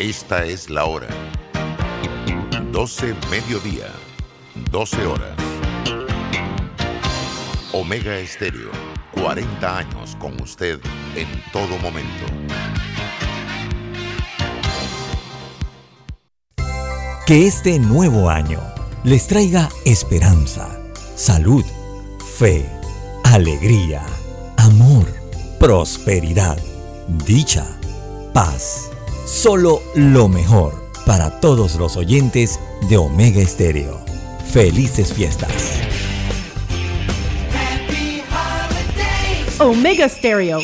Esta es la hora. 12 mediodía, 12 horas. Omega Estéreo, 40 años con usted en todo momento. Que este nuevo año les traiga esperanza, salud, fe, alegría, amor, prosperidad, dicha, paz Solo lo mejor para todos los oyentes de Omega Estéreo. Felices fiestas. Omega Stereo.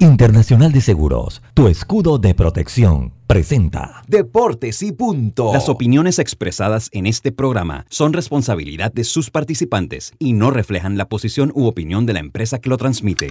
Internacional de Seguros, tu escudo de protección, presenta Deportes y punto. Las opiniones expresadas en este programa son responsabilidad de sus participantes y no reflejan la posición u opinión de la empresa que lo transmite.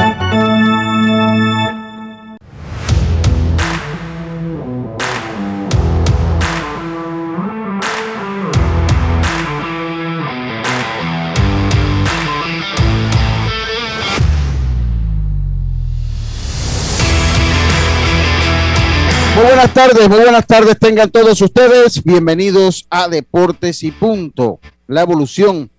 Muy buenas tardes, muy buenas tardes tengan todos ustedes. Bienvenidos a Deportes y Punto, la evolución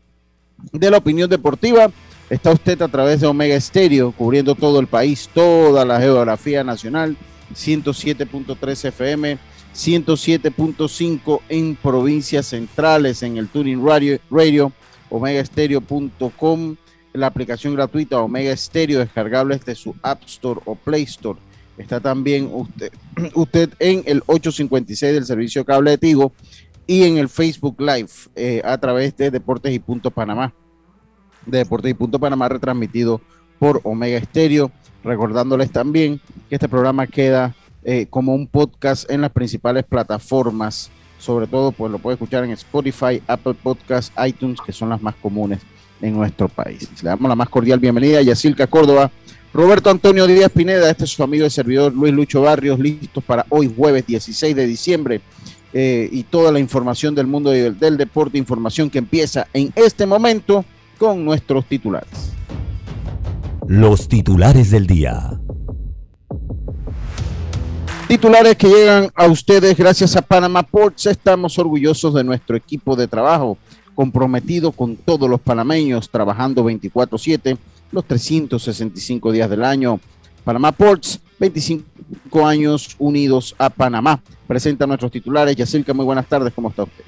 de la opinión deportiva. Está usted a través de Omega Estéreo, cubriendo todo el país, toda la geografía nacional, 107.3 FM, 107.5 en provincias centrales, en el Tuning Radio, radio omegaestereo.com, la aplicación gratuita Omega Stereo, descargable desde su App Store o Play Store Está también usted, usted en el 856 del servicio cable de Tigo y en el Facebook Live eh, a través de Deportes y Punto Panamá. De Deportes y Punto Panamá retransmitido por Omega Estéreo. Recordándoles también que este programa queda eh, como un podcast en las principales plataformas. Sobre todo, pues lo puede escuchar en Spotify, Apple Podcasts, iTunes, que son las más comunes en nuestro país. Le damos la más cordial bienvenida a Yacilca Córdoba, Roberto Antonio Díaz Pineda, este es su amigo y servidor Luis Lucho Barrios, listos para hoy jueves 16 de diciembre. Eh, y toda la información del mundo del, del deporte, información que empieza en este momento con nuestros titulares. Los titulares del día. Titulares que llegan a ustedes gracias a Panama Ports. Estamos orgullosos de nuestro equipo de trabajo, comprometido con todos los panameños, trabajando 24/7 los 365 días del año. Panamá Ports, 25 años unidos a Panamá. Presenta a nuestros titulares. Yacirca, muy buenas tardes, ¿cómo está usted?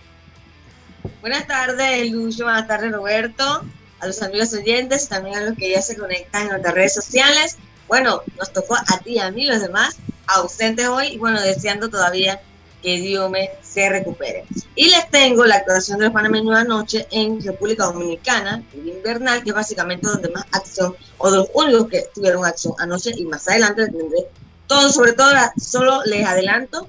Buenas tardes, Lucho, buenas tardes, Roberto, a los amigos oyentes, también a los que ya se conectan en nuestras redes sociales. Bueno, nos tocó a ti y a mí, los demás, ausentes hoy, y bueno, deseando todavía que Dios me se recupere. Y les tengo la actuación de los panameños anoche en República Dominicana, el invernal, que es básicamente donde más acción, o de los únicos que tuvieron acción anoche, y más adelante tendré todo, sobre todo, solo les adelanto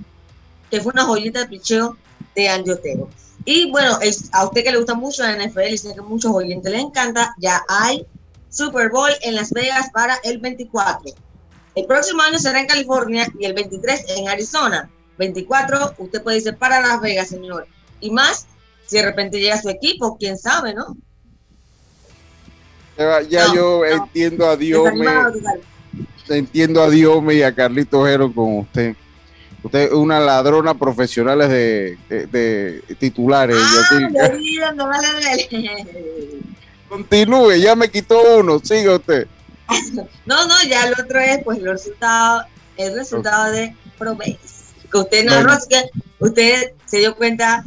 que fue una joyita de picheo de Andy Otero. Y bueno, a usted que le gusta mucho la NFL y sé que muchos oyentes les encanta, ya hay Super Bowl en Las Vegas para el 24. El próximo año será en California y el 23 en Arizona. 24, usted puede irse para Las Vegas, señor. Y más, si de repente llega su equipo, quién sabe, ¿no? Ya, yo entiendo a Dios. entiendo a Dios y a Carlito Ojero con usted. Usted es una ladrona profesional de, de, titulares. Ah, no Continúe, ya me quitó uno, siga usted. no, no, ya el otro es pues el resultado, el resultado de Probase que usted así que usted se dio cuenta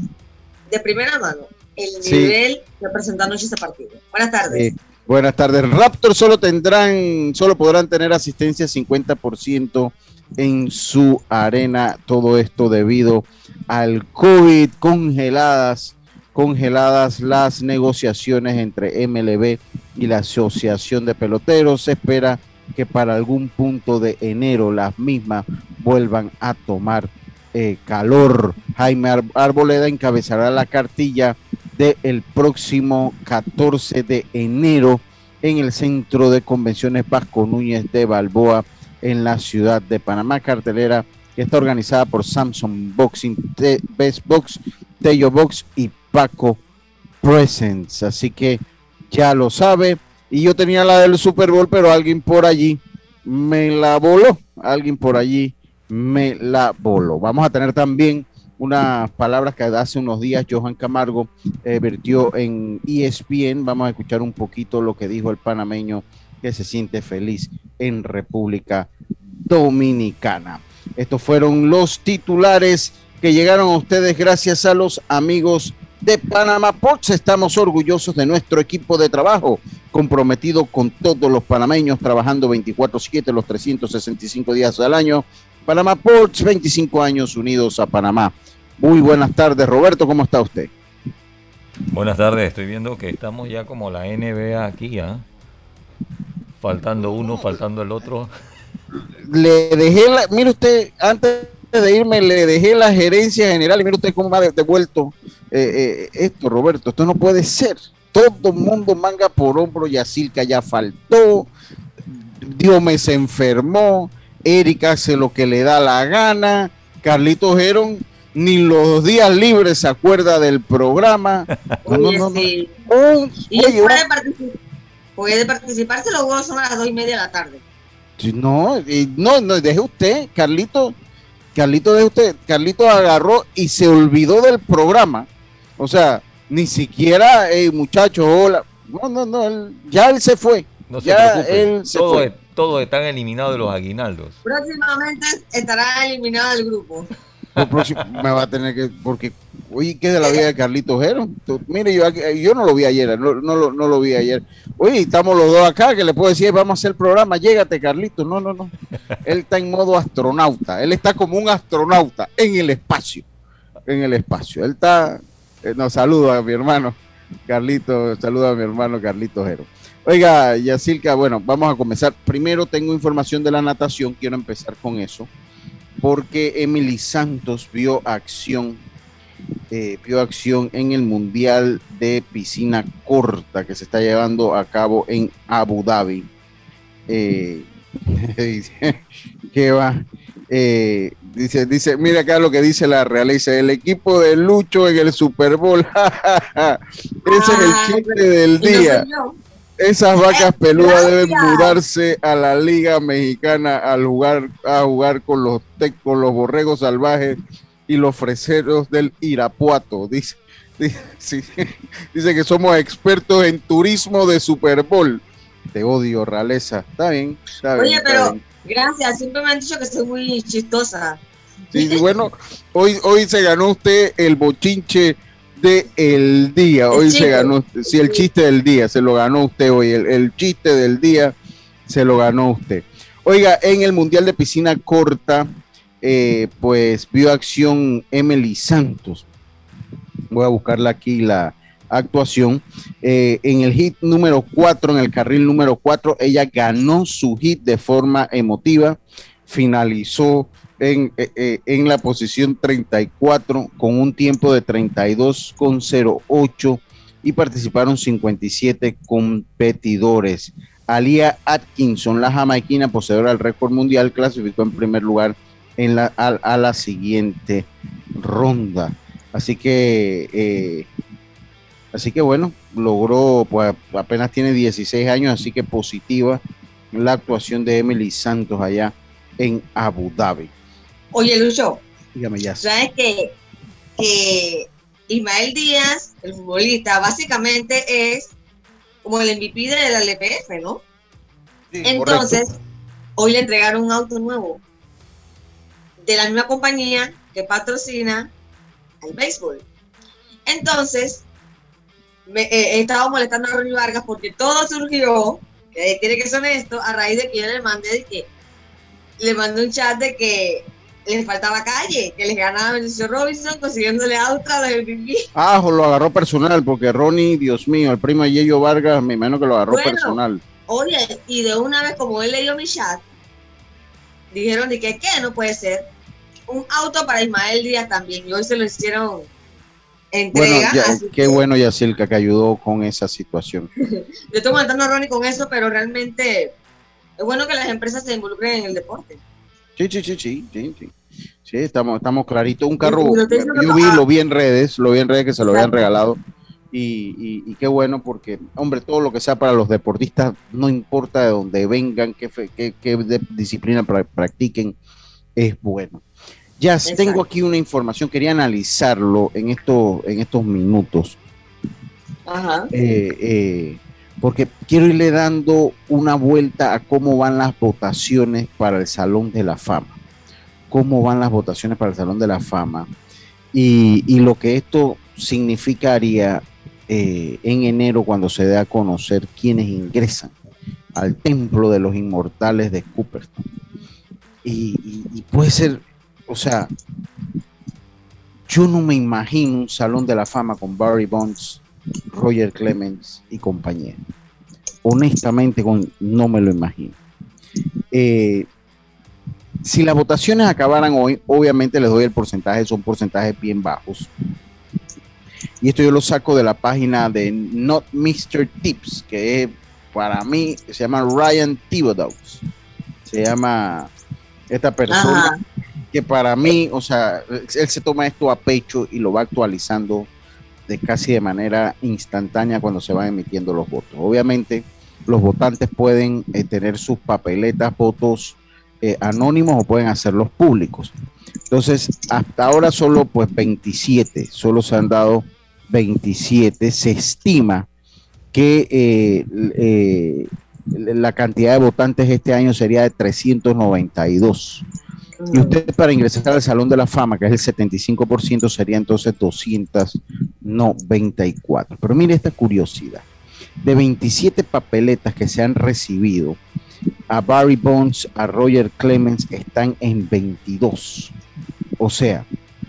de primera mano el nivel que presentó anoche ese partido. Buenas tardes. Buenas tardes. Raptor solo tendrán, solo podrán tener asistencia 50% en su arena. Todo esto debido al COVID, congeladas, congeladas las negociaciones entre MLB y la Asociación de Peloteros. Se espera que para algún punto de enero las mismas vuelvan a tomar eh, calor. Jaime Arboleda encabezará la cartilla del próximo 14 de enero en el Centro de Convenciones Vasco Núñez de Balboa en la ciudad de Panamá. Cartelera que está organizada por Samsung Boxing, Best Box, Tello Box y Paco Presents. Así que ya lo sabe. Y yo tenía la del Super Bowl, pero alguien por allí me la voló. Alguien por allí me la voló. Vamos a tener también unas palabras que hace unos días Johan Camargo eh, vertió en ESPN. Vamos a escuchar un poquito lo que dijo el panameño que se siente feliz en República Dominicana. Estos fueron los titulares que llegaron a ustedes gracias a los amigos de Panamá Ports. Estamos orgullosos de nuestro equipo de trabajo, comprometido con todos los panameños, trabajando 24/7 los 365 días al año. Panamá Ports, 25 años unidos a Panamá. Muy buenas tardes, Roberto, ¿cómo está usted? Buenas tardes, estoy viendo que estamos ya como la NBA aquí, ¿ah? Faltando uno, faltando el otro. Le dejé la, mire usted, antes de irme, le dejé la gerencia general y mire usted cómo ha devuelto eh, eh, esto, Roberto. Esto no puede ser. Todo el mundo manga por hombro, Yacilca ya faltó, Dios se enfermó, Erika hace lo que le da la gana, Carlito Gerón ni los días libres se acuerda del programa. y puede, participar, puede participar, se lo son a las dos y media de la tarde. No, no, no, deje usted, Carlito, Carlito, deje usted, Carlito agarró y se olvidó del programa. O sea, ni siquiera, hey, muchachos, hola. No, no, no, ya él se fue. No se ya él se todo, fue. todos están eliminados de los aguinaldos. Próximamente estará eliminado el grupo me va a tener que, porque, oye, ¿qué de la vida de Carlitos Jero? Mire, yo, yo no lo vi ayer, no, no, no, lo vi ayer. Oye, estamos los dos acá, que le puedo decir, vamos a hacer el programa, llégate, Carlitos. No, no, no. Él está en modo astronauta, él está como un astronauta en el espacio, en el espacio. Él está, eh, nos saluda a mi hermano Carlito, saluda a mi hermano Carlitos Jero. Oiga, Yacilca, bueno, vamos a comenzar. Primero tengo información de la natación, quiero empezar con eso porque Emily Santos vio acción, eh, vio acción en el Mundial de Piscina Corta que se está llevando a cabo en Abu Dhabi. Eh, ¿Qué va? Eh, dice, dice, mira acá lo que dice la realeza, el equipo de Lucho en el Super Bowl. Ese es el chiste del día. Esas vacas peludas deben mudarse a la Liga Mexicana al jugar, a jugar con los, con los borregos salvajes y los freseros del Irapuato. Dice, dice, que somos expertos en turismo de Super Bowl. Te odio, Raleza. Está bien. Está Oye, pero gracias. Siempre me han dicho que soy muy chistosa. Sí, bueno, hoy, hoy se ganó usted el bochinche de el día. Hoy se ganó, si el chiste del día, se lo ganó usted hoy. El, chiste del día se lo ganó usted. Oiga, en el Mundial de Piscina Corta, eh, pues vio acción Emily Santos. Voy a buscarla aquí la actuación. Eh, en el hit número 4, en el carril número 4, ella ganó su hit de forma emotiva, finalizó en, eh, eh, en la posición 34 con un tiempo de 32,08 y participaron 57 competidores. Alia Atkinson, la jamaiquina poseedora del récord mundial, clasificó en primer lugar en la, a, la siguiente ronda. Así que, así que bueno, logró, pues apenas tiene 16 años, así que positiva la actuación de Emily Santos allá en Abu Dhabi. Oye, Lucho. Dígame ya. ¿Sabes que, que Ismael Díaz, el futbolista, básicamente es como el MVP de la LPF, ¿no? Entonces, hoy le entregaron un auto nuevo de la misma compañía que patrocina al béisbol. Entonces, me, eh, he estado molestando a Ronnie Vargas porque todo surgió, que tiene que ser honesto, a raíz de que yo le mandé de que le mandé un chat de que les faltaba calle, que les ganaba Benicio Robinson consiguiéndole auto a los Ah, lo agarró personal, porque Ronnie, Dios mío, el primo de Yello Vargas, me imagino que lo agarró personal. Oye, y de una vez, como él leyó mi chat, dijeron de que, ¿qué? No puede ser. Un auto para Ismael Díaz también, y hoy se lo hicieron entrega. Bueno, qué bueno, Yacilca, que ayudó con esa situación. Yo estoy comentando a Ronnie con eso, pero realmente es bueno que las empresas se involucren en el deporte. Sí, sí, sí, sí, sí, sí. Sí, estamos, estamos claritos. Un carro, yo vi, lo vi en redes, lo vi en redes que se lo habían regalado. Y, qué bueno porque, hombre, todo lo que sea para los deportistas, no importa de dónde vengan, qué, qué, disciplina practiquen, es bueno. Ya tengo aquí una información, quería analizarlo en, esto, en estos minutos. Ajá. Eh, eh, porque quiero irle dando una vuelta a cómo van las votaciones para el Salón de la Fama. Cómo van las votaciones para el Salón de la Fama. Y, lo que esto significaría eh, en enero cuando se dé a conocer quiénes ingresan al Templo de los Inmortales de Cooperstown. y puede ser, o sea, yo no me imagino un Salón de la Fama con Barry Bonds Roger Clemens y compañía. Honestamente, no me lo imagino. Eh, si las votaciones acabaran hoy, obviamente les doy el porcentaje, son porcentajes bien bajos. Y esto yo lo saco de la página de Not Mr. Tips, que para mí se llama Ryan Thibodeau. Se llama esta persona que para mí, o sea, él se toma esto a pecho y lo va actualizando de casi de manera instantánea cuando se van emitiendo los votos. Obviamente, los votantes pueden eh, tener sus papeletas, votos eh, anónimos o pueden hacerlos públicos. Entonces, hasta ahora solo pues 27, solo se han dado 27. Se estima que eh, la cantidad de votantes este año sería de 392. Y usted para ingresar al Salón de la Fama, que es el 75%, sería entonces 294. Pero mire esta curiosidad. De 27 papeletas que se han recibido, a Barry Bonds, a Roger Clemens están en 22. O sea,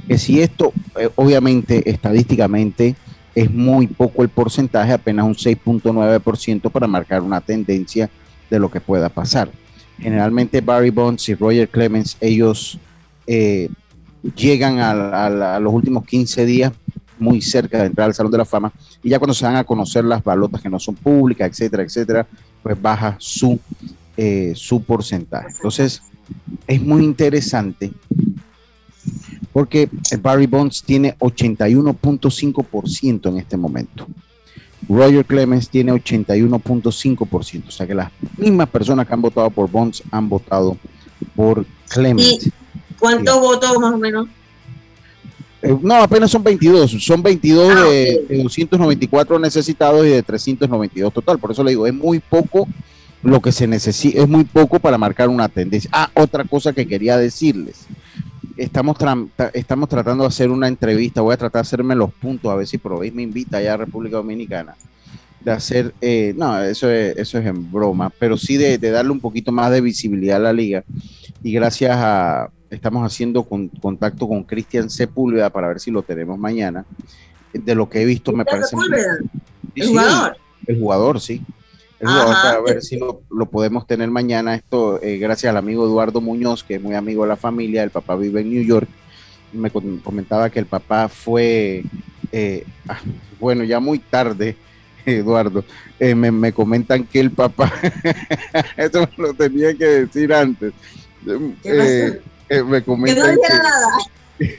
que si esto, eh, obviamente, estadísticamente, es muy poco el porcentaje, apenas un 6.9% para marcar una tendencia de lo que pueda pasar generalmente Barry Bonds y Roger Clemens, ellos eh, llegan a, los últimos 15 días muy cerca de entrar al Salón de la Fama y ya cuando se van a conocer las balotas que no son públicas, etcétera, etcétera, pues baja su, eh, su porcentaje. Entonces, es muy interesante porque Barry Bonds tiene 81.5% en este momento. Roger Clemens tiene 81.5%, o sea que las mismas personas que han votado por Bonds han votado por Clemens. ¿Y cuántos votos más o menos? Eh, no, apenas son 22, son 22 ah, de, 294 necesitados y de 392 total, por eso le digo, es muy poco lo que se necesita, es muy poco para marcar una tendencia. Ah, otra cosa que quería decirles, estamos, estamos tratando de hacer una entrevista, voy a tratar de hacerme los puntos, a ver si Proveis me invita allá a República Dominicana, de hacer, eh, no, eso es, eso es en broma, pero sí de, darle un poquito más de visibilidad a la liga. Y gracias a, estamos haciendo contacto con Cristian Sepúlveda para ver si lo tenemos mañana. De lo que he visto me parece... ¿El jugador? El jugador, sí para ver si lo, podemos tener mañana. Esto, eh, gracias al amigo Eduardo Muñoz, que es muy amigo de la familia. El papá vive en New York. Me comentaba que el papá fue, eh, ah, bueno, ya muy tarde, Eduardo. Eh, me, comentan que el papá, eso lo tenía que decir antes. me comentan que,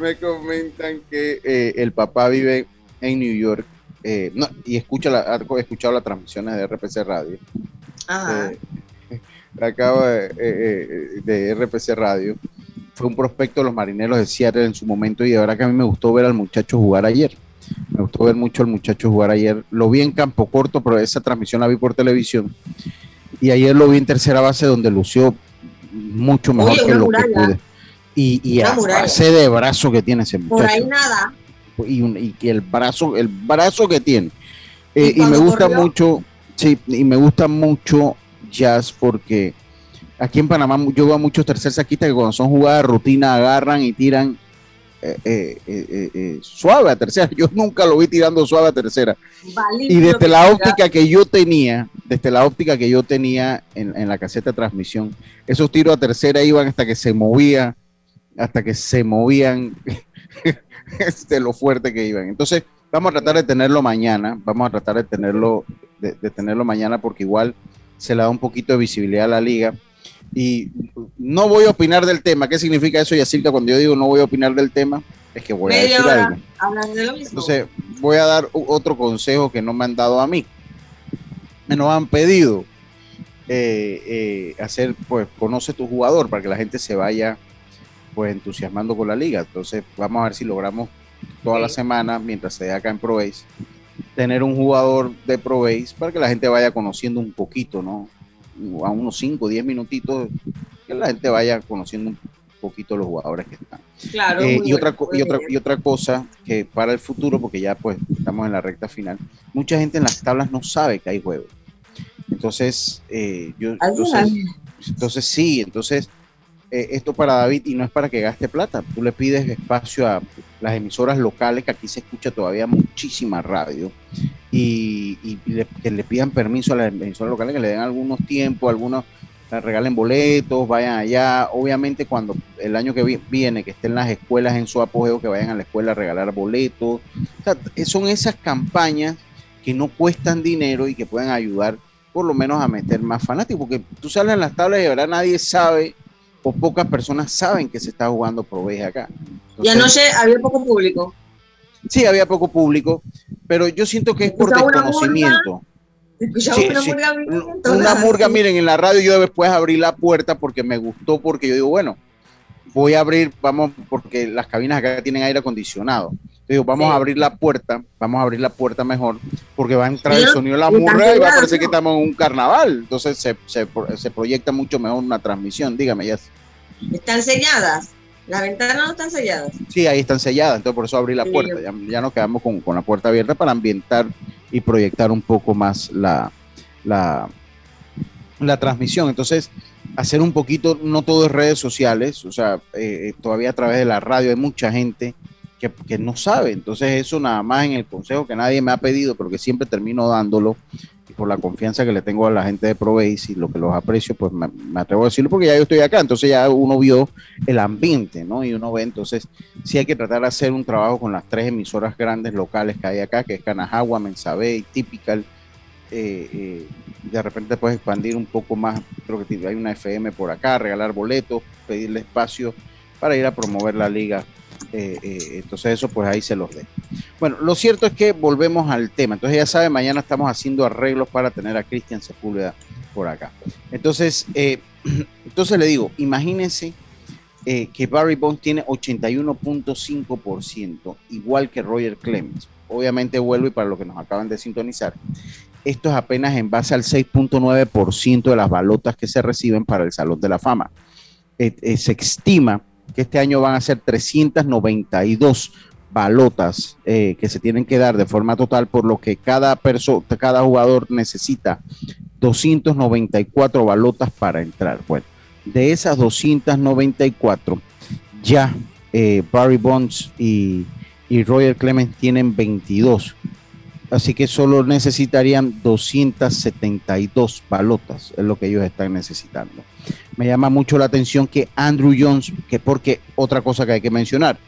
me comentan que el papá vive en New York eh, no, y escucha la, he escuchado las transmisiones de RPC Radio. Eh, acabo de, eh, de, RPC Radio. Fue un prospecto de los marineros de Seattle en su momento y de verdad que a mí me gustó ver al muchacho jugar ayer. Me gustó ver mucho al muchacho jugar ayer. Lo vi en campo corto, pero esa transmisión la vi por televisión. Y ayer lo vi en tercera base donde lució mucho mejor que lo que pude. Y, y a base de brazo que tiene ese muchacho. Por ahí nada y, que el brazo, el brazo que tiene. Eh, y, me gusta mucho, sí, y me gusta mucho jazz porque aquí en Panamá yo veo a muchos tercer saquistas que cuando son jugadas de rutina agarran y tiran eh, eh, suave a tercera. Yo nunca lo vi tirando suave a tercera. y desde la óptica que yo tenía, desde la óptica que yo tenía en, en, la caseta de transmisión, esos tiros a tercera iban hasta que se movía, hasta que se movían de lo fuerte que iban. Entonces, vamos a tratar de tenerlo mañana, vamos a tratar de tenerlo de, tenerlo mañana porque igual se le da un poquito de visibilidad a la liga. Y no voy a opinar del tema. ¿Qué significa eso, Yacirca? Cuando yo digo no voy a opinar del tema, es que voy a decir algo. Entonces, voy a dar otro consejo que no me han dado a mí. Me nos han pedido eh, eh, hacer, pues, conoce tu jugador para que la gente se vaya, pues, entusiasmando con la liga. Entonces, vamos a ver si logramos toda la semana, mientras se acá en ProBase, tener un jugador de ProBase para que la gente vaya conociendo un poquito, ¿no? A unos 5, 10 minutitos, que la gente vaya conociendo un poquito los jugadores que están. Claro. Eh, y, otra, y, otra, y otra cosa que para el futuro, porque ya pues estamos en la recta final, mucha gente en las tablas no sabe que hay juegos. Entonces, eh, yo, entonces, entonces sí, entonces eh, esto para David y no es para que gaste plata. Tú le pides espacio a las emisoras locales, que aquí se escucha todavía muchísima radio, y, que le pidan permiso a las emisoras locales, que le den algunos tiempos, algunos regalen boletos, vayan allá. Obviamente cuando el año que viene, que estén las escuelas en su apogeo, que vayan a la escuela a regalar boletos. son esas campañas que no cuestan dinero y que pueden ayudar por lo menos a meter más fanáticos, porque tú sales en las tablas y de verdad nadie sabe o pocas personas saben que se está jugando Proveje acá. y anoche había poco público. Sí, había poco público, pero yo siento que es por desconocimiento. una, murga, una murga, miren, en la radio yo después abrí la puerta porque me gustó, porque yo digo, bueno, voy a abrir, vamos, porque las cabinas acá tienen aire acondicionado. Digo, vamos a abrir la puerta, vamos a abrir la puerta mejor, porque va a entrar el sonido de la murga y va a parecer que estamos en un carnaval. Entonces se, se, se proyecta mucho mejor una transmisión. Dígame, ya. ¿Están selladas? ¿Las ventanas no están selladas? Sí, ahí están selladas, entonces por eso abrí la puerta. Ya, ya, nos quedamos con, con, la puerta abierta para ambientar y proyectar un poco más la, la, la transmisión. Entonces, hacer un poquito, no todo es redes sociales, o sea, eh, todavía a través de la radio hay mucha gente que, que, no sabe. Entonces, eso nada más en el consejo que nadie me ha pedido, pero que siempre termino dándolo y por la confianza que le tengo a la gente de ProBase y lo que los aprecio, pues me, atrevo a decirlo porque ya yo estoy acá, entonces ya uno vio el ambiente, ¿no? Y uno ve, entonces, sí hay que tratar de hacer un trabajo con las tres emisoras grandes locales que hay acá, que es Canajagua, Mensabe y Typical. Eh, eh, de repente puedes expandir un poco más, creo que hay una FM por acá, regalar boletos, pedirle espacio para ir a promover la liga eh, eh, entonces eso pues ahí se los dejo. Bueno, lo cierto es que volvemos al tema. Entonces ya sabe, mañana estamos haciendo arreglos para tener a Cristian Sepúlveda por acá. Entonces, eh, entonces le digo, imagínense que Barry Bonds tiene 81.5%, igual que Roger Clemens. Obviamente vuelvo y para lo que nos acaban de sintonizar, esto es apenas en base al 6.9% de las balotas que se reciben para el Salón de la Fama. se estima que este año van a ser 392 balotas eh, que se tienen que dar de forma total, por lo que cada, cada jugador necesita 294 balotas para entrar. Bueno, de esas 294, ya eh, Barry Bonds y, y Roger Clemens tienen 22 así que solo necesitarían 272 balotas, es lo que ellos están necesitando. Me llama mucho la atención que Andrew Jones, que porque otra cosa que hay que mencionar,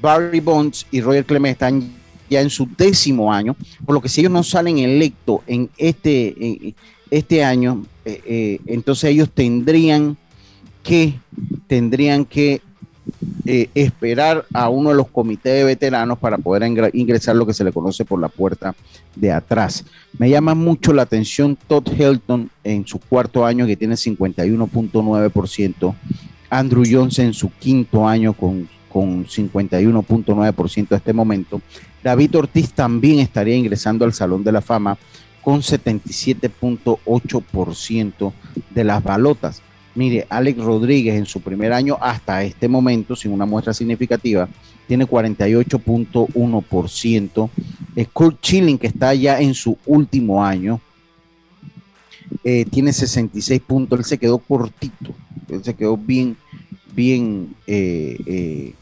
Barry Bonds y Roger Clemens están ya en su décimo año, por lo que si ellos no salen electos en este, este año, eh, eh, entonces ellos tendrían que, tendrían que eh, esperar a uno de los comités de veteranos para poder ingresar lo que se le conoce por la puerta de atrás. Me llama mucho la atención Todd Helton en su cuarto año que tiene 51.9%, Andrew Jones en su quinto año con, con 51.9% a este momento. David Ortiz también estaría ingresando al Salón de la Fama con 77.8% de las balotas. Mire, Alex Rodríguez en su primer año hasta este momento, sin una muestra significativa, tiene 48.1%. Kurt Chilling, que está ya en su último año, eh, tiene 66 puntos. Él se quedó cortito, él se quedó bien, bien eh,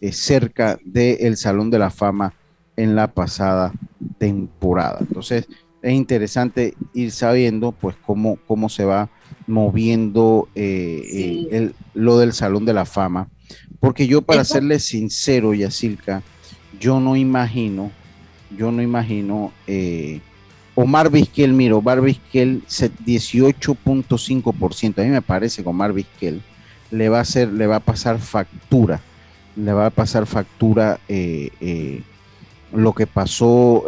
eh, cerca del Salón de la Fama en la pasada temporada. Entonces, es interesante ir sabiendo pues cómo, cómo se va moviendo eh, eh, lo del Salón de la Fama. Porque yo, para serle sincero, Yacilca, yo no imagino, yo no imagino, eh, Omar Vizquel, miro, Omar Vizquel 18.5%. A mí me parece que Omar Vizquel le va a hacer, le va a pasar factura, le va a pasar factura eh, lo que pasó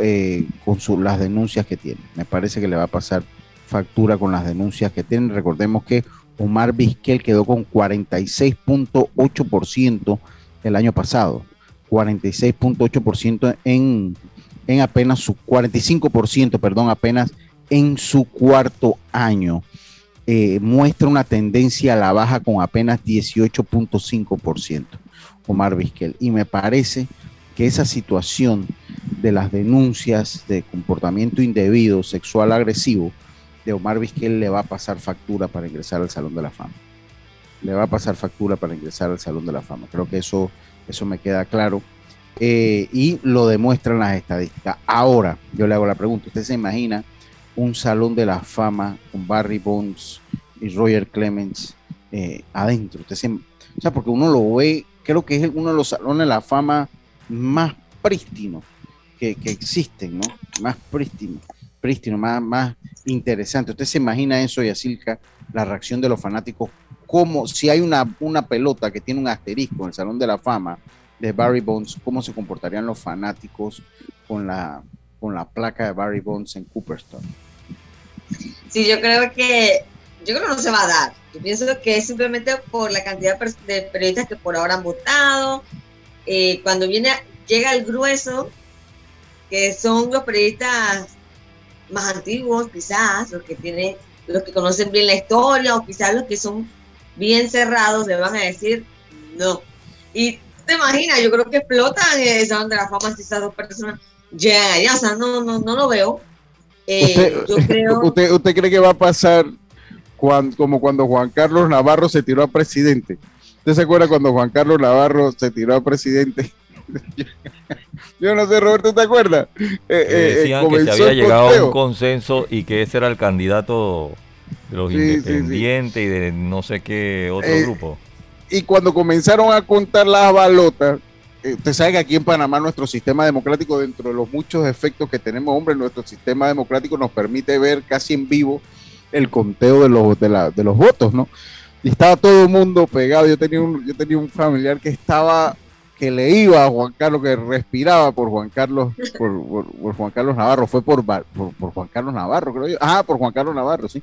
con las denuncias que tiene. Me parece que le va a pasar factura con las denuncias que tiene. Recordemos que Omar Vizquel quedó con 46.8% el año pasado, 46.8% en, en apenas su 45%, perdón, apenas en su cuarto año. Eh, muestra una tendencia a la baja con apenas 18.5%, Omar Vizquel. Y me parece que esa situación de las denuncias de comportamiento indebido, sexual agresivo, de Omar Vizquel le va a pasar factura para ingresar al Salón de la Fama. Le va a pasar factura para ingresar al Salón de la Fama. Creo que eso, eso me queda claro. Eh, y lo demuestran las estadísticas. Ahora, yo le hago la pregunta, ¿usted se imagina un salón de la fama con Barry Bonds y Roger Clemens eh, adentro? Usted o sea, porque uno lo ve, creo que es uno de los salones de la fama más prístinos que, que existen, ¿no? Más prístinos prístino, más, más interesante. ¿Usted se imagina eso, Yacilca, la reacción de los fanáticos? Como si hay una, una pelota que tiene un asterisco en el Salón de la Fama de Barry Bonds, ¿cómo se comportarían los fanáticos con la, con la placa de Barry Bonds en Cooperstown? Sí, yo creo que yo creo que no se va a dar. Yo pienso que es simplemente por la cantidad de periodistas que por ahora han votado. Eh, cuando viene, llega el grueso, que son los periodistas más antiguos, quizás, los que tienen, los que conocen bien la historia, o quizás los que son bien cerrados, le van a decir no. Y te imaginas, yo creo que explotan el Salón de la Fama si esas dos personas llegan allá, o sea, no, no, no lo veo. Eh, ¿Usted, usted, cree que va a pasar cuando, como cuando Juan Carlos Navarro se tiró a presidente? ¿Usted se acuerda cuando Juan Carlos Navarro se tiró a presidente? Yo no sé, Roberto, ¿te acuerdas? Eh, eh, decían que se había llegado a un consenso y que ese era el candidato de los independientes y de no sé qué otro eh, grupo. Y cuando comenzaron a contar las balotas, usted sabe que aquí en Panamá nuestro sistema democrático, dentro de los muchos efectos que tenemos, hombre, nuestro sistema democrático nos permite ver casi en vivo el conteo de los, de, la, de los votos, ¿no? Y estaba todo el mundo pegado. Yo tenía un, yo tenía un familiar que estaba que le iba a Juan Carlos, que respiraba por Juan Carlos, por, Juan Carlos Navarro, fue por, por, Juan Carlos Navarro, creo yo. Ah, por Juan Carlos Navarro, sí.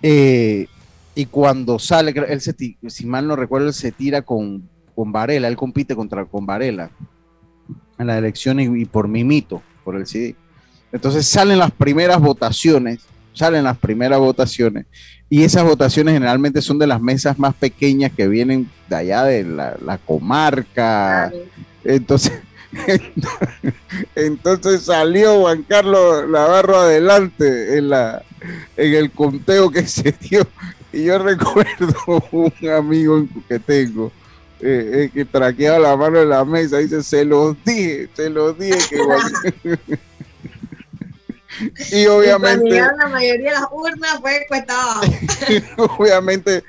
Eh, y cuando sale, él se, si mal no recuerdo, él se tira con, con Varela, él compite contra con Varela en las elecciones y, por Mimito, por el CD. Entonces salen las primeras votaciones, salen las primeras votaciones y esas votaciones generalmente son de las mesas más pequeñas que vienen de allá de la, comarca. Entonces, entonces salió Juan Carlos Navarro adelante en, la, en el conteo que se dio. Y yo recuerdo un amigo que tengo eh, eh, que traqueaba la mano en la mesa y dice, se los dije, se los dije que y obviamente. la mayoría de las urnas fue cuesta obviamente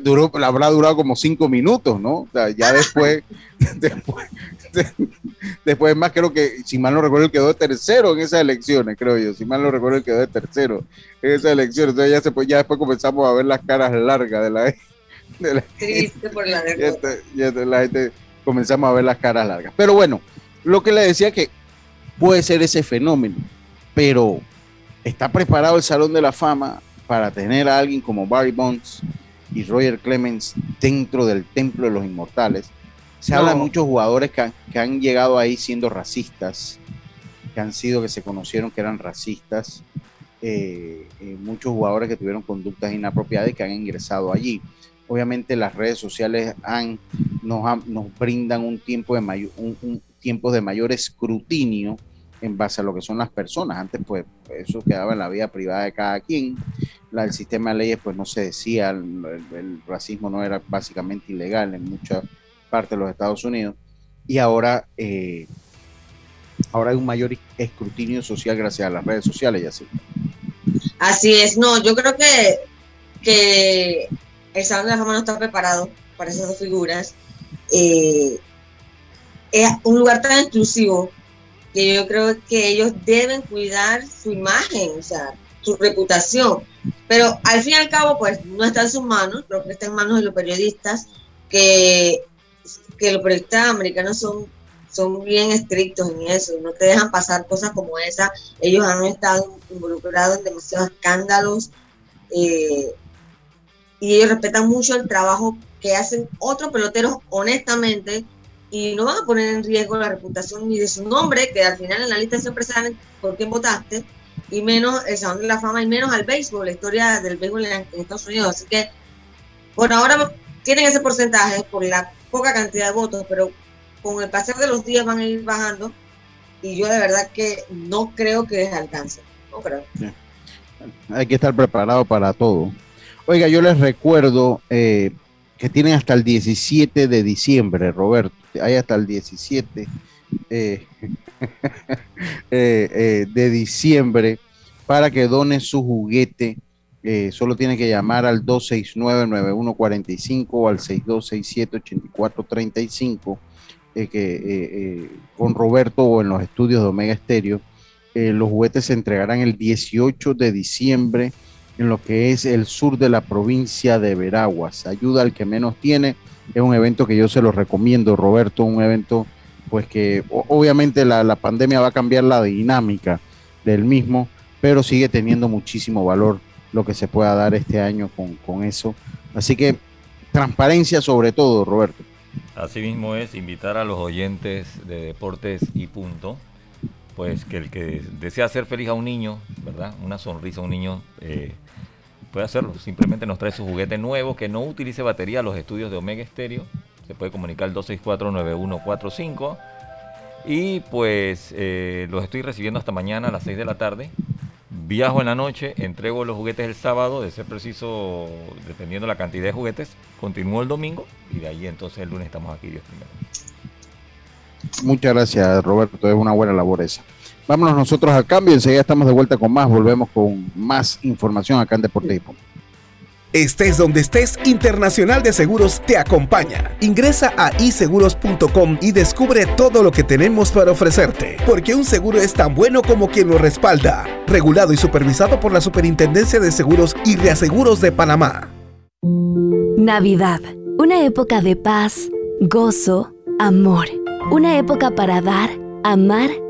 duró, habrá durado como cinco minutos, ¿no? O sea, ya después, después, después más creo que, si mal no recuerdo, él quedó tercero en esas elecciones, creo yo. Si mal no recuerdo, quedó tercero en esas elecciones. Entonces ya, se, ya después comenzamos a ver las caras largas de la, de Triste por la derrota. Ya, la gente comenzamos a ver las caras largas. Pero bueno, lo que le decía que puede ser ese fenómeno pero está preparado el Salón de la Fama para tener a alguien como Barry Bonds y Roger Clemens dentro del Templo de los Inmortales. Se habla de muchos jugadores que han, llegado ahí siendo racistas, que han sido, que se conocieron que eran racistas, eh, eh, muchos jugadores que tuvieron conductas inapropiadas y que han ingresado allí. Obviamente las redes sociales han, nos, nos brindan un tiempo, de un tiempo de mayor escrutinio en base a lo que son las personas. Antes, pues, eso quedaba en la vida privada de cada quien. El sistema de leyes, pues, no se decía, el, racismo no era básicamente ilegal en muchas partes de los Estados Unidos. Y ahora, eh, ahora hay un mayor escrutinio social gracias a las redes sociales y así. Así es, no, yo creo que, que el Salón de la Fama no está preparado para esas dos figuras. Eh, es un lugar tan inclusivo que yo creo que ellos deben cuidar su imagen, o sea, su reputación. Pero al fin y al cabo, pues no está en sus manos, creo que está en manos de los periodistas, que, que los periodistas americanos son, son bien estrictos en eso, no te dejan pasar cosas como esa. Ellos han estado involucrados en demasiados escándalos eh, y ellos respetan mucho el trabajo que hacen otros peloteros honestamente y no van a poner en riesgo la reputación ni de su nombre, que al final en la lista siempre salen por quién votaste, y menos el Salón de la Fama, y menos al béisbol, la historia del béisbol en, Estados Unidos. Así que, bueno, ahora tienen ese porcentaje por la poca cantidad de votos, pero con el pasar de los días van a ir bajando, y yo de verdad que no creo que les alcance. No creo. Hay que estar preparado para todo. Oiga, yo les recuerdo eh, que tienen hasta el 17 de diciembre, Roberto hay hasta el 17 eh, eh, eh, de diciembre para que done su juguete. solo tiene que llamar al 269-9145 o al 6267-8435 que, con Roberto o en los estudios de Omega Estéreo. los juguetes se entregarán el 18 de diciembre en lo que es el sur de la provincia de Veraguas. Ayuda al que menos tiene es un evento que yo se lo recomiendo, Roberto, un evento pues que obviamente la, pandemia va a cambiar la dinámica del mismo, pero sigue teniendo muchísimo valor lo que se pueda dar este año con, con eso. Así que transparencia sobre todo, Roberto. Asimismo es invitar a los oyentes de Deportes y Punto, pues que el que desea hacer feliz a un niño, ¿verdad? Una sonrisa a un niño, eh, puede hacerlo. Simplemente nos trae su juguete nuevo que no utilice batería. Los estudios de Omega Stereo. Se puede comunicar al 264-9145. Y pues eh, los estoy recibiendo hasta mañana a las 6 de la tarde. Viajo en la noche, entrego los juguetes el sábado, de ser preciso, dependiendo la cantidad de juguetes. Continúo el domingo y de ahí entonces el lunes estamos aquí, Dios primero. Muchas gracias, Roberto. Es una buena labor esa. Vámonos nosotros al cambio, enseguida estamos de vuelta con más, volvemos con más información acá en Deportivo. Estés donde estés, Internacional de Seguros te acompaña. Ingresa a iseguros.com y descubre todo lo que tenemos para ofrecerte, porque un seguro es tan bueno como quien lo respalda. Regulado y supervisado por la Superintendencia de Seguros y Reaseguros de Panamá. Navidad, una época de paz, gozo, amor, una época para dar, amar y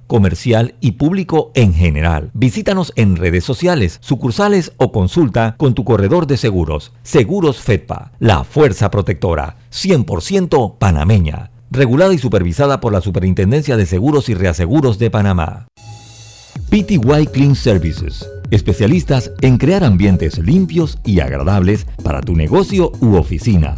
comercial y público en general. Visítanos en redes sociales, sucursales o consulta con tu corredor de seguros. Seguros Fedpa, la fuerza protectora, 100% panameña, regulada y supervisada por la Superintendencia de Seguros y Reaseguros de Panamá. PTY Clean Services, especialistas en crear ambientes limpios y agradables para tu negocio u oficina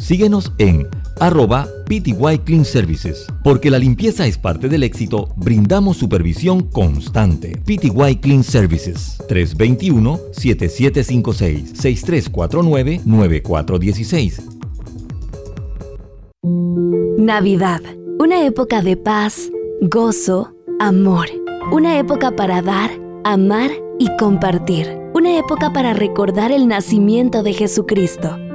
Síguenos en arroba PTY Clean Services. Porque la limpieza es parte del éxito, brindamos supervisión constante. PTY Clean Services 321-7756-6349-9416. Navidad, una época de paz, gozo, amor. Una época para dar, amar y compartir. Una época para recordar el nacimiento de Jesucristo,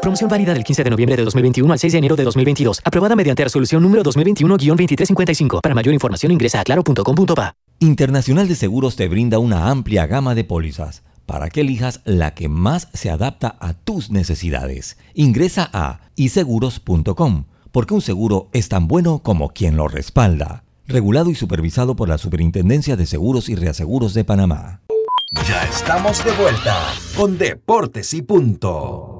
Promoción válida del 15 de noviembre de 2021 al 6 de enero de 2022. Aprobada mediante resolución número 2021-2355. Para mayor información ingresa a claro.com.pa. Internacional de Seguros te brinda una amplia gama de pólizas para que elijas la que más se adapta a tus necesidades. Ingresa a iseguros.com porque un seguro es tan bueno como quien lo respalda. Regulado y supervisado por la Superintendencia de Seguros y Reaseguros de Panamá. Ya estamos de vuelta con Deportes y Punto.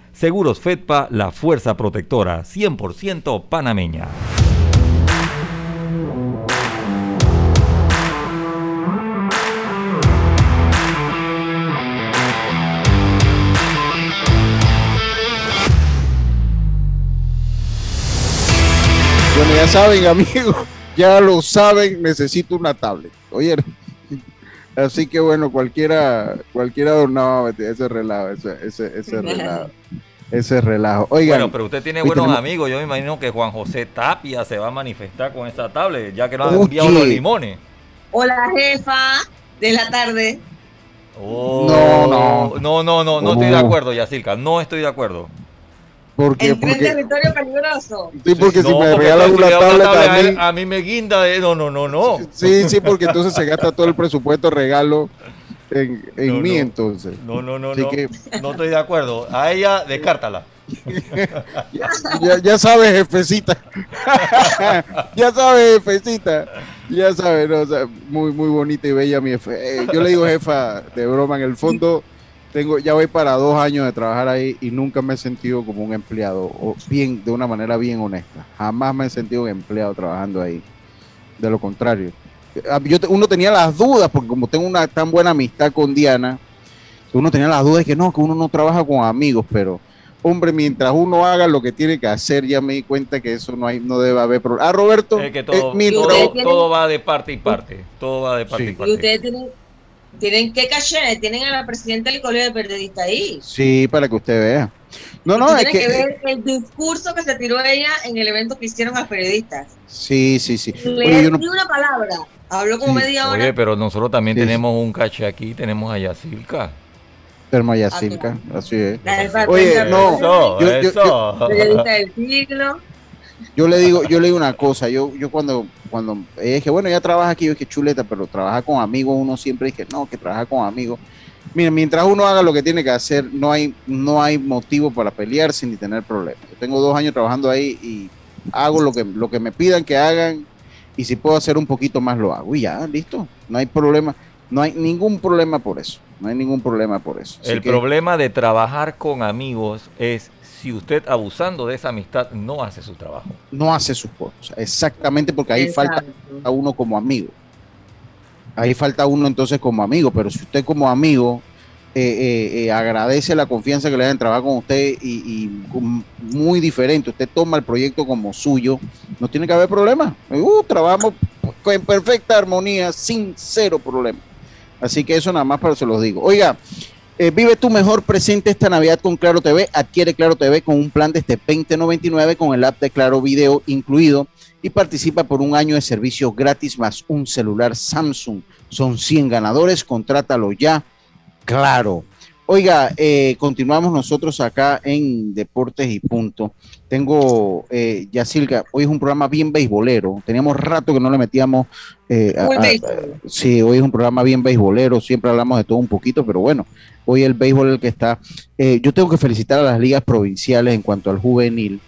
Seguros Fedpa, la fuerza protectora 100% panameña. Bueno, ya saben, amigos, ya lo saben, necesito una tablet. Oye, así que bueno, cualquiera, cualquiera no, ese relajo, ese, ese, ese relajo. Ese relajo. Oigan, bueno, pero usted tiene buenos amigos. Yo me imagino que Juan José Tapia se va a manifestar con esta tablet, ya que nos han enviado los limones. Hola, jefa de la tarde. Oh, no, no. No, no, no, no estoy de acuerdo, Yacilca. No estoy de acuerdo. Porque, Entré en territorio peligroso. Sí, porque si me regalan una tablet, a, mí, a mí me guinda de... No, no, no, no. Sí, sí, porque entonces se gasta todo el presupuesto regalo en, en no, mí no. entonces. No, no, no, Así no. que- No estoy de acuerdo. A ella, descártala. ya, ya sabes, jefecita. ya sabes, jefecita. Ya sabes, no, O sea, muy, muy bonita y bella mi jefe. Eh, yo le digo jefa de broma, en el fondo tengo, ya voy para dos años de trabajar ahí y nunca me he sentido como un empleado, o bien, de una manera bien honesta. Jamás me he sentido un empleado trabajando ahí. De lo contrario. Ah, Yo, uno tenía las dudas, porque como tengo una tan buena amistad con Diana, uno tenía las dudas de que no, que uno no trabaja con amigos, pero hombre, mientras uno haga lo que tiene que hacer, ya me di cuenta que eso no hay, no debe haber problema. Ah, Roberto, Es que todo, eh, todo, todo va de parte y parte. Todo va de parte Sí. y Y parte. ustedes tienen, tienen que caché, tienen a la presidenta del colegio de periodistas ahí. sí, para que usted vea. No, no, es tiene que, que ver el discurso que se tiró ella en el evento que hicieron a los periodistas. sí, sí, sí. Le Oye, yo no- una palabra. Habló como Sí. media hora. Oye, pero nosotros también Sí. tenemos un caché aquí, tenemos a Yacilca. Termoyacilca, así es. La jefa de Oye, no, Eso, yo- yo- eso. periodista del siglo. Yo le digo, yo le digo una cosa, yo, yo cuando, cuando ella dije, bueno, ya trabaja aquí, yo dije chuleta, pero trabaja con amigos, uno siempre dice, no, que trabaja con amigos. Mira, mientras uno haga lo que tiene que hacer, no hay, no hay motivo para pelearse ni tener problemas. Yo tengo dos años trabajando ahí y hago lo que, lo que me pidan que hagan y si puedo hacer un poquito más lo hago y ya, listo, no hay problema, no hay ningún problema por eso, no hay ningún problema por eso. Así El que- problema de trabajar con amigos es si usted abusando de esa amistad no hace su trabajo. No hace sus cosas, exactamente porque ahí falta a uno como amigo. Ahí falta uno entonces como amigo, pero si usted como amigo eh, eh, eh, agradece la confianza que le dan trabajar con usted y, muy diferente, usted toma el proyecto como suyo, no tiene que haber problema. Uh, trabajamos en perfecta armonía, sin cero problema. Así que eso nada más para se los digo. Oiga, vive tu mejor presente esta Navidad con Claro TV. Adquiere Claro TV con un plan de este 2099 con el app de Claro Video incluido y participa por un año de servicio gratis más un celular Samsung. Son 100 ganadores, contrátalo ya. Claro. Oiga, eh, continuamos nosotros acá en Deportes y Punto. Tengo, eh, Yacilca, hoy es un programa bien beisbolero. Teníamos rato que no le metíamos. Eh, sí, hoy es un programa bien beisbolero. Siempre hablamos de todo un poquito, pero bueno, hoy el béisbol es el que está. Eh, yo tengo que felicitar a las ligas provinciales en cuanto al juvenil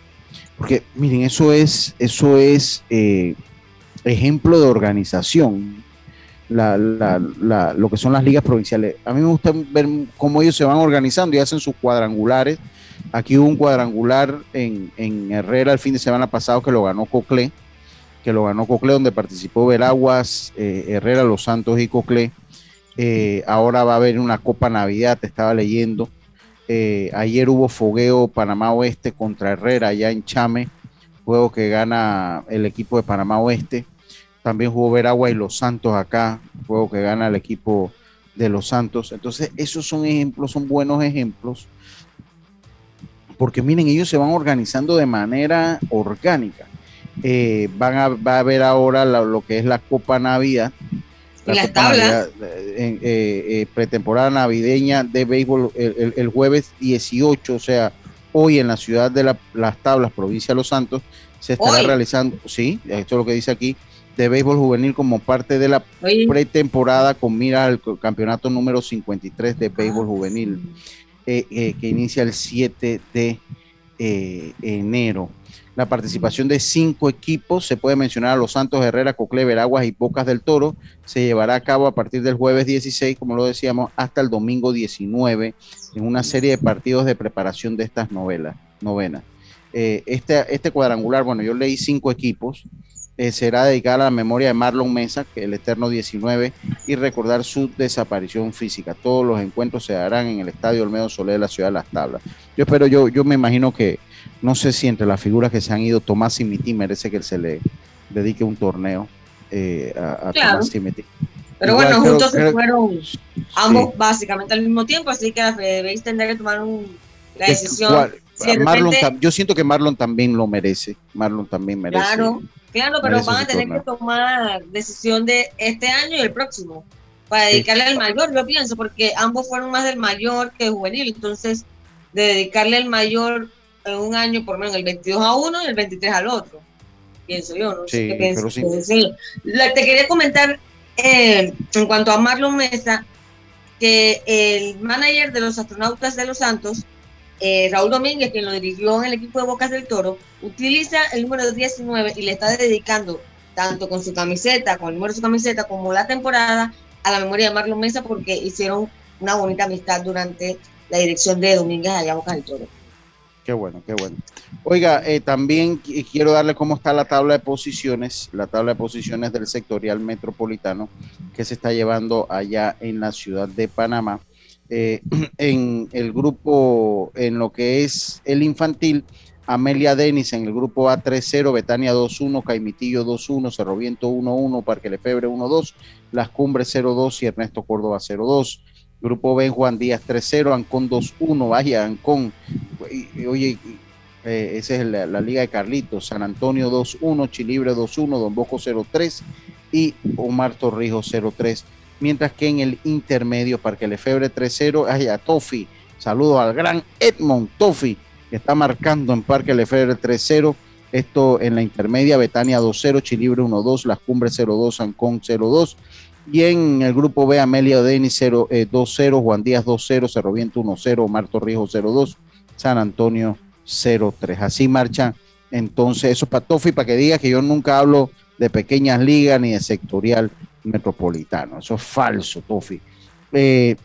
porque miren, eso es, eso es eh, ejemplo de organización, lo que son las ligas provinciales. A mí me gusta ver cómo ellos se van organizando y hacen sus cuadrangulares. Aquí hubo un cuadrangular en, Herrera el fin de semana pasado que lo ganó Coclé, que lo ganó donde participó Veraguas, eh, Herrera, Los Santos y Coclé. Eh, ahora va a haber una Copa Navidad, te estaba leyendo. Eh, ayer hubo fogueo Panamá Oeste contra Herrera allá en Chame, juego que gana el equipo de Panamá Oeste. También jugó Veragua y Los Santos acá, juego que gana el equipo de Los Santos. Entonces, esos son ejemplos, son buenos ejemplos. Porque miren, ellos se van organizando de manera orgánica. Eh, van a, va a haber ahora lo que es la Copa Navidad, la tablas. Eh, eh, pretemporada navideña de béisbol el, jueves 18, o sea, hoy en la ciudad de Las Tablas, provincia de Los Santos, se estará realizando, sí, esto es lo que dice aquí, de béisbol juvenil como parte de la pretemporada con mira al campeonato número 53 de béisbol juvenil, eh, que inicia el 7 de enero la participación de cinco equipos. Se puede mencionar a Los Santos, Herrera, Cocle, Veraguas y Bocas del Toro. Se llevará a cabo a partir del jueves 16, como lo decíamos, hasta el domingo 19, en una serie de partidos de preparación de estas novelas, novenas. Eh, este, este cuadrangular, bueno, yo leí cinco equipos. Eh, será dedicada a la memoria de Marlon Mesa, que el Eterno 19, y recordar su desaparición física. Todos los encuentros se darán en el Estadio Olmedo Solé de la ciudad de Las Tablas. Yo espero, yo, yo me imagino que, no sé si entre las figuras que se han ido, Tomás Simiti merece que se le dedique un torneo eh, a, Tomás Simiti. Pero bueno, juntos se fueron ambos básicamente al mismo tiempo, así que debéis tener que tomar la decisión. yo siento que Marlon también lo merece. Marlon también merece. Claro, claro, pero van a tener que tomar decisión de este año y el próximo para dedicarle al mayor, yo pienso, porque ambos fueron más del mayor que juvenil, entonces de dedicarle al mayor en un año, por lo menos el 22 a uno y el 23 al otro. Pienso yo, no sé qué pienso. te quería comentar eh, en cuanto a Marlon Mesa, que el manager de los astronautas de los Santos, eh, Raúl Domínguez, quien lo dirigió en el equipo de Bocas del Toro, utiliza el número 19 y le está dedicando tanto con su camiseta, con el número de su camiseta, como la temporada, a la memoria de Marlon Mesa porque hicieron una bonita amistad durante la dirección de Domínguez allá a Bocas del Toro. Qué bueno, qué bueno. Oiga, eh, también quiero darle cómo está la tabla de posiciones, la tabla de posiciones del sectorial metropolitano que se está llevando allá en la ciudad de Panamá. Eh, en el grupo, en lo que es el infantil, Amelia Denis en el grupo A3-0, Betania 2-1, Caimitillo 2-1, Cerroviento 1-1, Parque Lefebre 1-2, Las Cumbres 0-2 y Ernesto Córdoba 0-2. Grupo B, Juan Díaz 3-0, Ancón 2-1, vaya, Ancón. Oye, eh, esa es la, Liga de Carlitos. San Antonio 2-1, Chilibre 2-1, Don Bosco 0-3 y Omar Torrijos 0-3. Mientras que en el intermedio, Parque Lefebre 3-0, a Tofi. Saludo al gran Edmond Tofi, que está marcando en Parque Lefebre 3-0. Esto en la intermedia, Betania 2-0, Chilibre 1-2, Las Cumbres 0-2, Ancón 0-2. Y en el grupo B, Amelia Denis 2-0, eh, Juan Díaz 2-0, Cerro Viento 1-0, Marto Ríos 0-2, San Antonio 0-3. Así marcha entonces eso para Tofi, para que diga que yo nunca hablo de pequeñas ligas ni de sectorial metropolitano. Eso es falso, Tofi. Eh,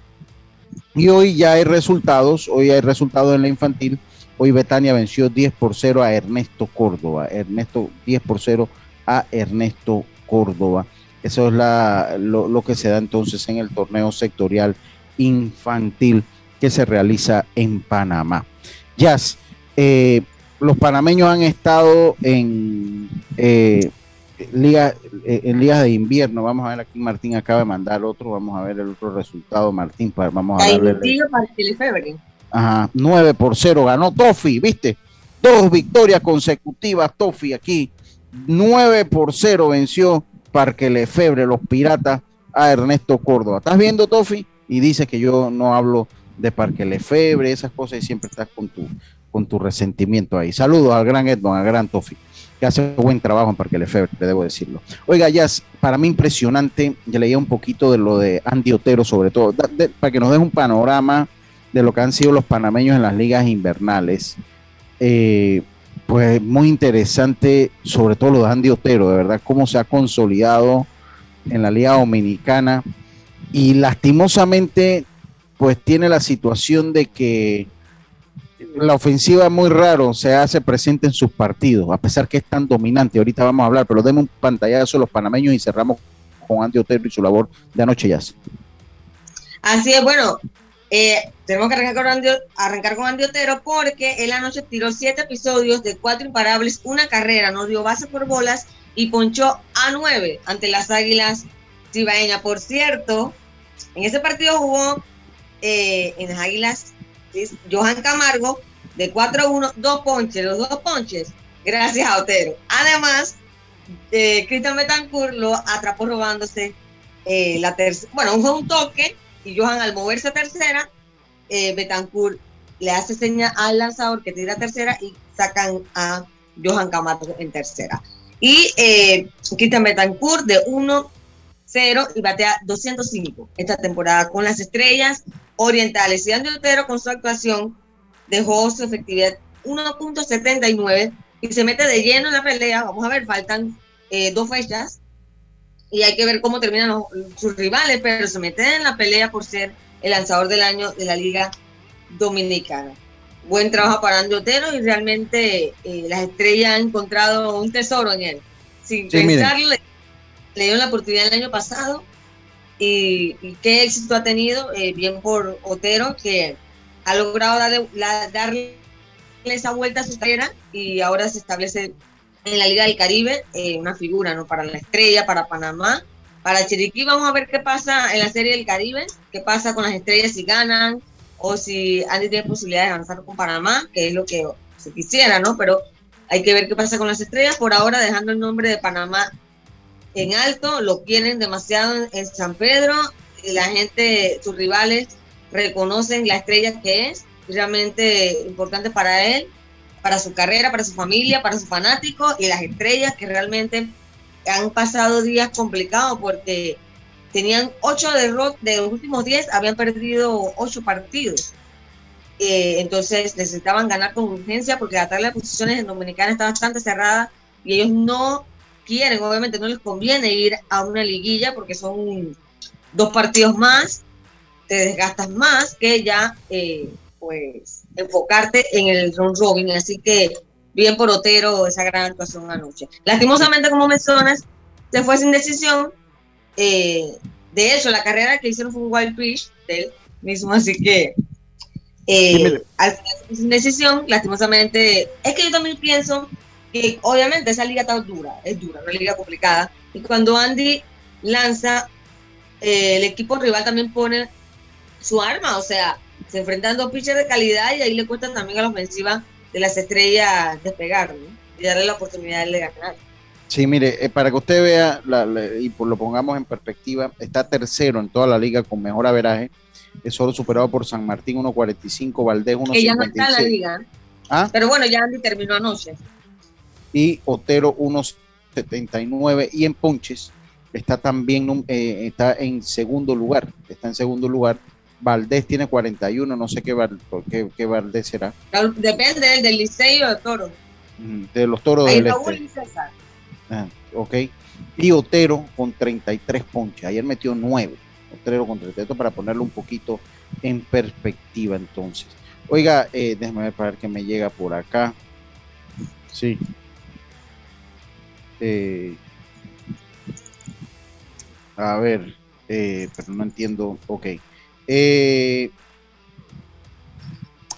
y hoy ya hay resultados, hoy hay resultados en la infantil. Hoy Betania venció 10 por 0 a Ernesto Córdoba. Ernesto 10 por 0 a Ernesto Córdoba. Eso es lo, que se da entonces en el torneo sectorial infantil que se realiza en Panamá. Jazz, eh, los panameños han estado en, eh, liga, eh, en ligas de invierno. Vamos a ver aquí, Martín acaba de mandar otro. Vamos a ver el otro resultado, Martín. Vamos a darle. Ajá, 9 por 0 ganó Tofi, ¿viste? Dos victorias consecutivas, Tofi aquí. 9 por 0 venció Parque Lefebre, los piratas, a Ernesto Córdoba. ¿Estás viendo, Tofi? Y dice que yo no hablo de Parque Lefebre, esas cosas, y siempre estás con tu, con tu resentimiento ahí. Saludos al gran Edmond, al gran Tofi, que hace buen trabajo en Parque Lefebre, te debo decirlo. Oiga, ya para mí impresionante, ya leía un poquito de lo de Andy Otero, sobre todo, para que nos deje un panorama de lo que han sido los panameños en las ligas invernales. Eh, pues muy interesante, sobre todo lo de Andy Otero, de verdad, cómo se ha consolidado en la Liga Dominicana y lastimosamente, pues tiene la situación de que la ofensiva muy raro se hace presente en sus partidos, a pesar que es tan dominante. Ahorita vamos a hablar, pero demos un pantallazo a los panameños y cerramos con Andy Otero y su labor de anoche ya. Así es, bueno, eh, tenemos que arrancar con, Andy, arrancar con Andy Otero porque él anoche tiró siete episodios de cuatro imparables, una carrera, no dio base por bolas y ponchó a nueve ante las Águilas Cibaeñas. Por cierto, en ese partido jugó eh, en las Águilas Johan Camargo de 4-1, dos ponches, los dos ponches, gracias a Otero. Además, eh, Cristian Betancourt lo atrapó robándose eh, la tercera, bueno, fue un toque y Johan al moverse a tercera, eh, Betancourt le hace seña al lanzador que tira tercera y sacan a Johan Camato en tercera. Y eh, Cristian Betancourt de 1-0 y batea 205 esta temporada con las estrellas orientales. Y Andrew Otero con su actuación dejó su efectividad 1.79 y se mete de lleno en la pelea. Vamos a ver, faltan eh, dos fechas y hay que ver cómo terminan sus rivales, pero se mete en la pelea por ser el lanzador del año de la Liga Dominicana. Buen trabajo para Andy Otero y realmente eh, las estrellas han encontrado un tesoro en él. Sin pensarlo, le, dieron la oportunidad el año pasado y, qué éxito ha tenido, eh, bien por Otero, que ha logrado darle esa vuelta a su carrera y ahora se establece en la Liga del Caribe, eh, una figura, ¿no? Para la estrella, para Panamá, para Chiriquí, vamos a ver qué pasa en la Serie del Caribe, qué pasa con las estrellas si ganan, o si Andy tiene posibilidad de avanzar con Panamá, que es lo que se quisiera, ¿no? Pero hay que ver qué pasa con las estrellas. Por ahora, dejando el nombre de Panamá en alto, lo quieren demasiado en San Pedro, la gente, sus rivales, reconocen la estrella que es, realmente importante para él para su carrera, para su familia, para sus fanáticos y las estrellas que realmente han pasado días complicados porque tenían ocho derrotas, de los últimos diez habían perdido ocho partidos. Eh, entonces necesitaban ganar con urgencia porque la tabla de posiciones en Dominicana está bastante cerrada y ellos no quieren, obviamente no les conviene ir a una liguilla porque son dos partidos más, te desgastas más que ya eh, pues enfocarte en el round robin, así que bien por Otero esa gran actuación anoche. Lastimosamente, como mencionas, se fue sin decisión. Eh, de hecho, la carrera que hicieron fue un wild pitch del mismo, así que eh, al final sin decisión, lastimosamente, es que yo también pienso que obviamente esa liga está dura, es dura, una liga complicada, y cuando Andy lanza, eh, el equipo rival también pone su arma, o sea, se enfrentan dos pitchers de calidad y ahí le cuesta también a la ofensiva de las estrellas despegar y darle la oportunidad de ganar. Sí, mire, eh, para que usted vea y por lo pongamos en perspectiva, está tercero en toda la liga con mejor averaje, es solo superado por San Martín 1.45, Valdés 1.56. Que ya no está en la liga. ¿Ah? Pero bueno, ya Andy terminó anoche. Y Otero 1.79 y en ponches está también eh, está en segundo lugar, está en segundo lugar Valdés tiene 41, no sé qué, qué, qué Valdés será. Depende del Liceo o de Toro. De los Toros del este. Ah, ok. Y Otero con 33 ponches. Ayer metió 9. Otero con 33 para ponerlo un poquito en perspectiva entonces. Oiga, eh, déjame ver para ver que me llega por acá. Sí. Eh, a ver, eh, pero no entiendo. Ok. Eh,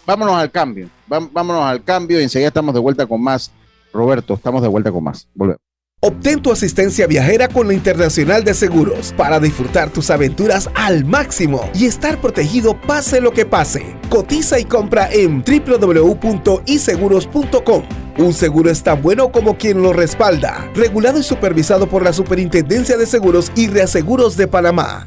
vámonos al cambio. vámonos al cambio y enseguida estamos de vuelta con más. Roberto, estamos de vuelta con más. Volvemos. Obtén tu asistencia viajera con la Internacional de Seguros para disfrutar tus aventuras al máximo y estar protegido pase lo que pase. Cotiza y compra en www.iseguros.com. Un seguro es tan bueno como quien lo respalda. Regulado y supervisado por la Superintendencia de Seguros y Reaseguros de Panamá.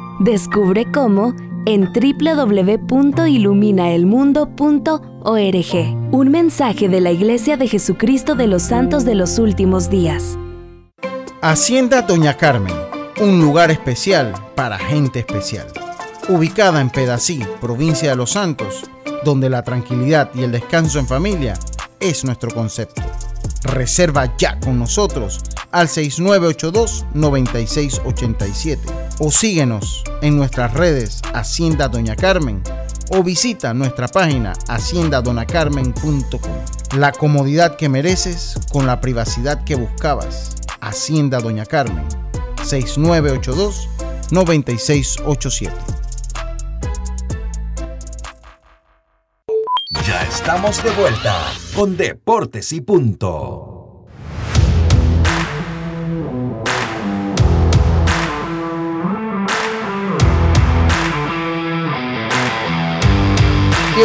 Descubre cómo en www.iluminaelmundo.org. Un mensaje de la Iglesia de Jesucristo de los Santos de los Últimos Días. Hacienda Doña Carmen, un lugar especial para gente especial. Ubicada en Pedací, provincia de Los Santos, donde la tranquilidad y el descanso en familia es nuestro concepto. Reserva ya con nosotros al 6982-9687 o síguenos en nuestras redes Hacienda Doña Carmen o visita nuestra página haciendadonacarmen.com. La comodidad que mereces con la privacidad que buscabas. Hacienda Doña Carmen 6982 9687. Ya estamos de vuelta con Deportes y Punto.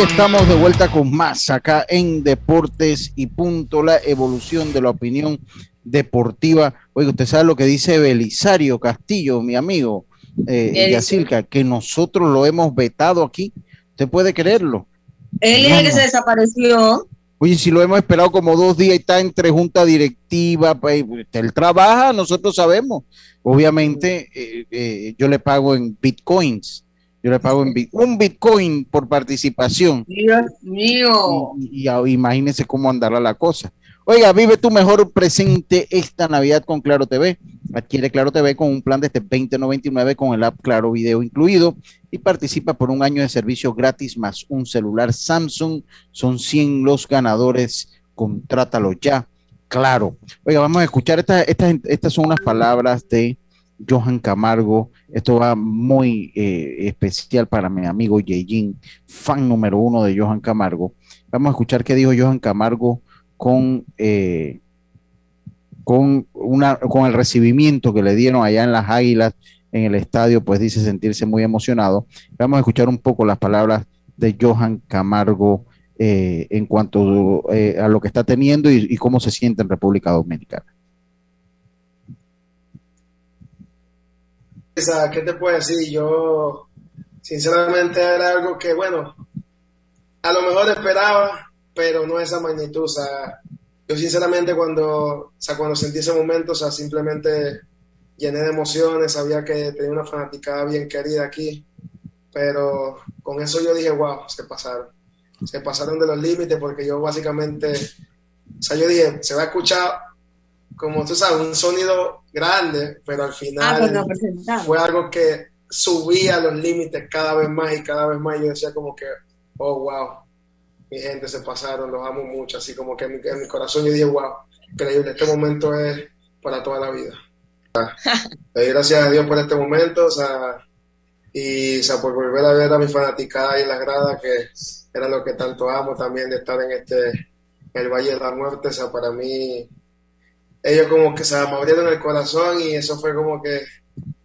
Estamos de vuelta con más acá en Deportes y Punto, la evolución de la opinión deportiva. Oye, usted sabe lo que dice Belisario Castillo, mi amigo eh, Yacilca, que nosotros lo hemos vetado aquí. ¿Usted puede creerlo? Él es el que se desapareció. Oye, si lo hemos esperado como dos días y está entre junta directiva, pues, él trabaja, nosotros sabemos. Obviamente, eh, eh, yo le pago en bitcoins yo le pago un Bitcoin por participación. Dios mío. Y, imagínense cómo andará la cosa. Oiga, vive tu mejor presente esta Navidad con Claro TV. Adquiere Claro TV con un plan de este 2099 con el app Claro Video incluido y participa por un año de servicio gratis más un celular Samsung. Son 100 los ganadores. Contrátalo ya. Claro. Oiga, vamos a escuchar estas, estas, estas son unas palabras de Johan Camargo. Esto va muy eh, especial para mi amigo Yeijin, fan número uno de Johan Camargo. Vamos a escuchar qué dijo Johan Camargo con, eh, con, el recibimiento que le dieron allá en las Águilas, en el estadio, pues dice sentirse muy emocionado. Vamos a escuchar un poco las palabras de Johan Camargo eh, en cuanto a lo que está teniendo y, y cómo se siente en República Dominicana. ¿Qué te puedo decir? Yo, sinceramente, era algo que, bueno, a lo mejor esperaba, pero no esa magnitud. Yo sinceramente cuando, o sea, cuando sentí ese momento, o sea, simplemente llené de emociones, sabía que tenía una fanaticada bien querida aquí, pero con eso yo dije, wow, se pasaron. Se pasaron de los límites porque yo básicamente, o sea, yo dije, se va a escuchar como tú sabes, un sonido grande, pero al final Ah, fue algo que subía los límites cada vez más y cada vez más. Yo decía como que, oh, wow, mi gente se pasaron, los amo mucho. Así como que en mi, en mi corazón yo dije, wow, increíble, este momento es para toda la vida. Le doy gracias a Dios por este momento, o sea, y o sea, por volver a ver a mi fanaticada y en las gradas, que era lo que tanto amo también de estar en este, el Valle de la Muerte, o sea, para mí ellos como que se me abrieron el corazón y eso fue como que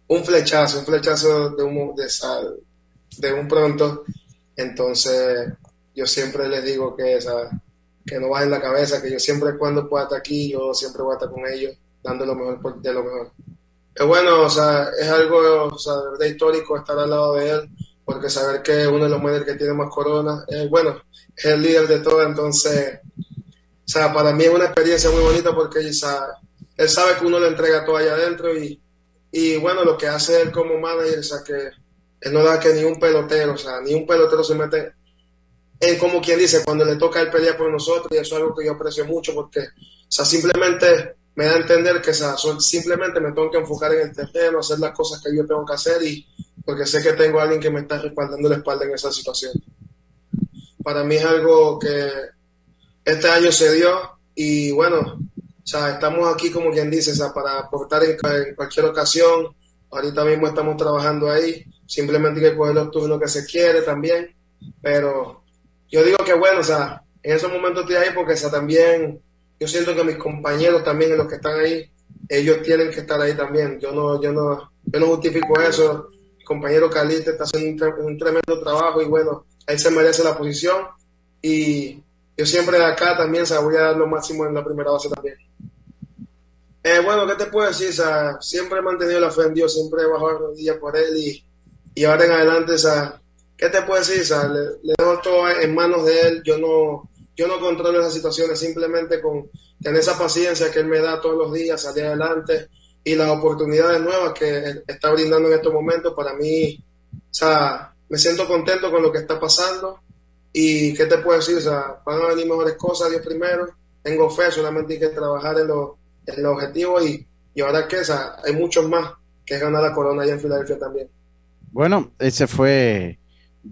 un flechazo, un flechazo de un, de, sal, de un pronto. Entonces yo siempre les digo que, esa, que no bajen la cabeza, que yo siempre cuando pueda estar aquí, yo siempre voy a estar con ellos, dando lo mejor de lo mejor. Es bueno, o sea, es algo o sea, de histórico estar al lado de él, porque saber que uno de los managers que tiene más corona, es bueno, es el líder de todo, entonces sea, para mí es una experiencia muy bonita porque él sabe, él sabe que uno le entrega todo allá adentro y, y bueno, lo que hace él como manager, o sea, que él no da que ni un pelotero, o sea, ni un pelotero se mete en como quien dice, cuando le toca el pelear por nosotros y eso es algo que yo aprecio mucho porque, o sea, simplemente me da a entender que o sea, simplemente me tengo que enfocar en el terreno, hacer las cosas que yo tengo que hacer y porque sé que tengo a alguien que me está respaldando la espalda en esa situación. Para mí es algo que este año se dio y bueno, o sea, estamos aquí como quien dice, o sea, para aportar en, cualquier ocasión. Ahorita mismo estamos trabajando ahí, simplemente hay que coger los turnos que se quiere también, pero yo digo que bueno, o sea, en esos momentos estoy ahí porque o sea, también yo siento que mis compañeros también, los que están ahí, ellos tienen que estar ahí también. Yo no, yo no, yo no justifico eso. Mi compañero Caliste está haciendo un, un tremendo trabajo y bueno, él se merece la posición y yo siempre de acá también, o sea, voy a dar lo máximo en la primera base también. Eh, bueno, ¿qué te puedo decir? O sea, siempre he mantenido la fe en Dios, siempre he bajado la rodilla por Él y, y ahora en adelante, o sea, ¿qué te puedo decir? O sea, le, le dejo todo en manos de Él, yo no, yo no controlo esas situaciones, simplemente con tener esa paciencia que Él me da todos los días, salir adelante y las oportunidades nuevas que Él está brindando en estos momentos, para mí, o sea, me siento contento con lo que está pasando y ¿qué te puedo decir? O sea, van a venir mejores cosas, Dios primero, tengo fe, solamente hay que trabajar en los en los objetivos y, y ahora que o sea, hay muchos más que ganar la corona allá en Filadelfia también. Bueno, ese fue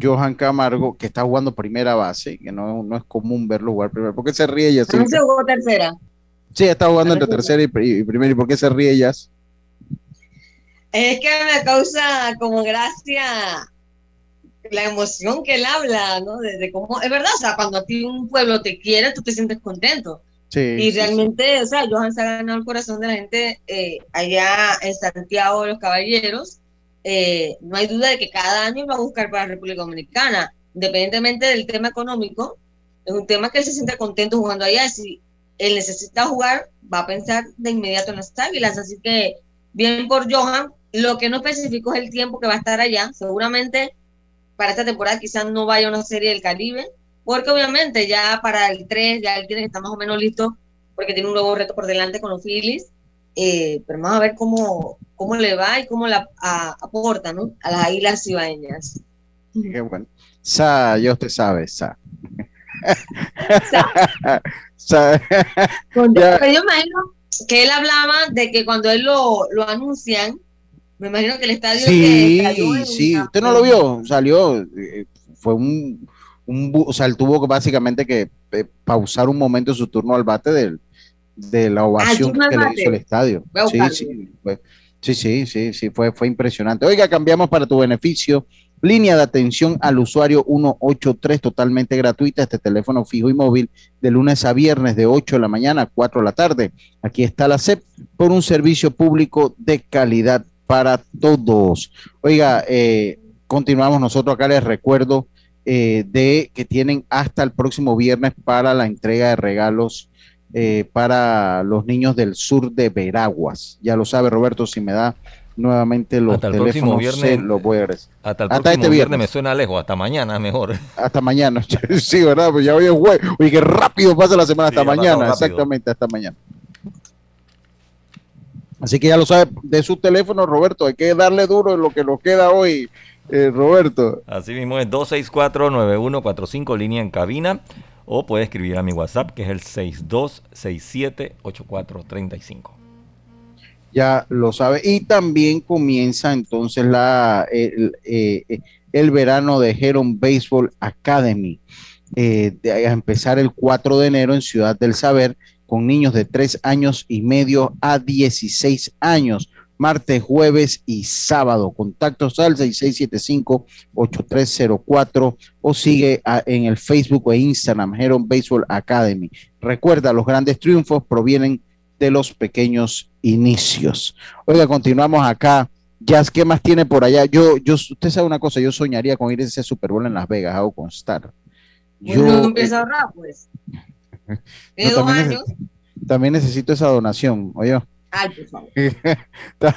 Johan Camargo, que está jugando primera base, que no, no es común verlo jugar primero. ¿Por qué se ríe ella? No se jugó tercera. Sí, está jugando entre tercera y, y primera. ¿Y por qué se ríe ellas? Es que me causa como gracia la emoción que él habla, ¿no? De, de cómo, es verdad, o sea, cuando a ti un pueblo te quiere, tú te sientes contento. Sí, y sí, realmente, o sea, Johan se ha ganado el corazón de la gente eh, allá en Santiago de los Caballeros. Eh, no hay duda de que cada año va a buscar para la República Dominicana, independientemente del tema económico, es un tema que él se siente contento jugando allá. Si él necesita jugar, va a pensar de inmediato en las águilas. Así que, bien por Johan, lo que no especificó es el tiempo que va a estar allá. Seguramente para esta temporada quizás no vaya a una serie del Caribe, porque obviamente ya para el 3 ya él tiene que estar más o menos listo, porque tiene un nuevo reto por delante con los Phillies. Eh, pero vamos a ver cómo, cómo le va y cómo la a- aporta ¿no? a las águilas cibaeñas. Qué bueno. Sa, ya usted sabe, Sa. pero yo imagino que él hablaba de que cuando él lo, lo anuncian, me imagino que el estadio. Sí, sí, usted no lo vio, salió, eh, fue un, un, o sea, él tuvo básicamente que eh, pausar un momento su turno al bate del, de la ovación que le hizo el estadio. Sí, sí, sí, sí, sí, sí, fue, fue impresionante. Oiga, cambiamos para tu beneficio. Línea de atención al usuario 183 totalmente gratuita, este teléfono fijo y móvil de lunes a viernes de 8 de la mañana a 4 de la tarde. Aquí está la CEP por un servicio público de calidad para todos. Oiga, eh, continuamos nosotros acá, les recuerdo eh, de que tienen hasta el próximo viernes para la entrega de regalos eh, para los niños del sur de Veraguas. Ya lo sabe Roberto, si me da nuevamente los hasta el teléfonos, viernes, lo voy a Hasta el próximo este viernes. me suena lejos, hasta mañana mejor. Hasta mañana, sí, ¿verdad? Pues ya hoy es jueves. Oye, qué rápido pasa la semana, hasta mañana, exactamente, hasta mañana. Así que ya lo sabe de su teléfono, Roberto, hay que darle duro en lo que nos queda hoy, eh, Roberto. Así mismo es 264-9145, línea en cabina, o puede escribir a mi WhatsApp, que es el 6267-8435 ya lo sabe. Y también comienza entonces la, el, eh, el verano de Heron Baseball Academy. Eh, a empezar el 4 de enero en Ciudad del Saber con niños de 3 años y medio a 16 años, martes, jueves y sábado. Contactos al 6675-8304 o sigue en el Facebook e Instagram Heron Baseball Academy. Recuerda, los grandes triunfos provienen de los pequeños inicios. Oiga, continuamos acá. Jazz, ¿qué más tiene por allá? Yo, yo, usted sabe una cosa, yo soñaría con ir a ese Super Bowl en Las Vegas, hago constar. Yo, no empieza a ahorrar, pues. Tiene dos también años. también necesito esa donación, oye. Ay, por favor.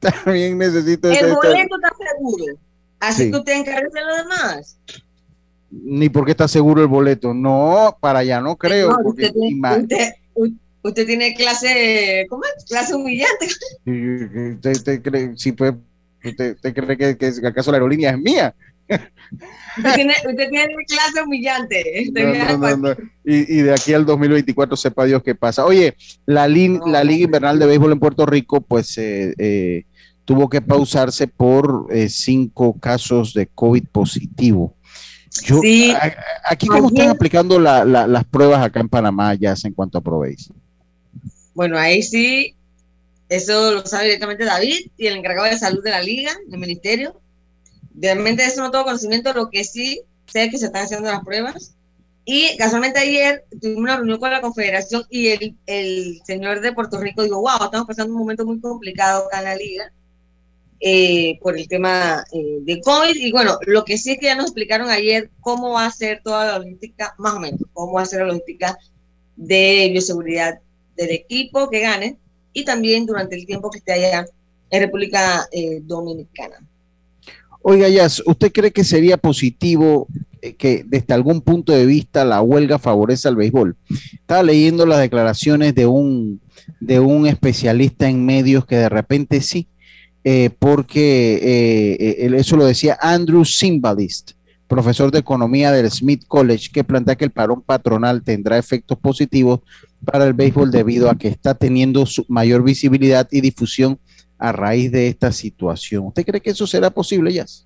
también necesito El boleto está seguro. Así que usted de lo demás. Ni porque está seguro el boleto. No, para allá no creo. No, porque usted, Usted tiene clase, ¿cómo es? Clase humillante. ¿Usted, cree, si pues, usted, cree que, que, acaso la aerolínea es mía? Usted tiene, usted tiene clase humillante. y, y, de aquí al 2024 sepa Dios qué pasa. Oye, la, la Liga Invernal de Béisbol en Puerto Rico, pues eh, eh, tuvo que pausarse por eh, cinco casos de COVID positivo. Yo, aquí, ¿cómo están aplicando la, las pruebas acá en Panamá ya en cuanto a probéis? Bueno, ahí sí, eso lo sabe directamente David y el encargado de salud de la liga, del ministerio. Realmente eso no tengo conocimiento, lo que sí sé que se están haciendo las pruebas. Y casualmente ayer tuvimos una reunión con la confederación y el, el señor de Puerto Rico dijo, wow, estamos pasando un momento muy complicado acá en la liga eh, por el tema eh, de COVID. Y bueno, lo que sí es que ya nos explicaron ayer cómo va a ser toda la logística, más o menos, cómo va a ser la logística de bioseguridad del equipo que gane y también durante el tiempo que esté allá en República eh, Dominicana. Oiga, Yas, ¿usted cree que sería positivo eh, que desde algún punto de vista la huelga favorece al béisbol? Estaba leyendo las declaraciones de un, de un especialista en medios que de repente sí, eh, porque eso lo decía Andrew Simbalist, profesor de economía del Smith College, que plantea que el parón patronal tendrá efectos positivos para el béisbol debido a que está teniendo su mayor visibilidad y difusión a raíz de esta situación. ¿Usted cree que eso será posible, Jazz?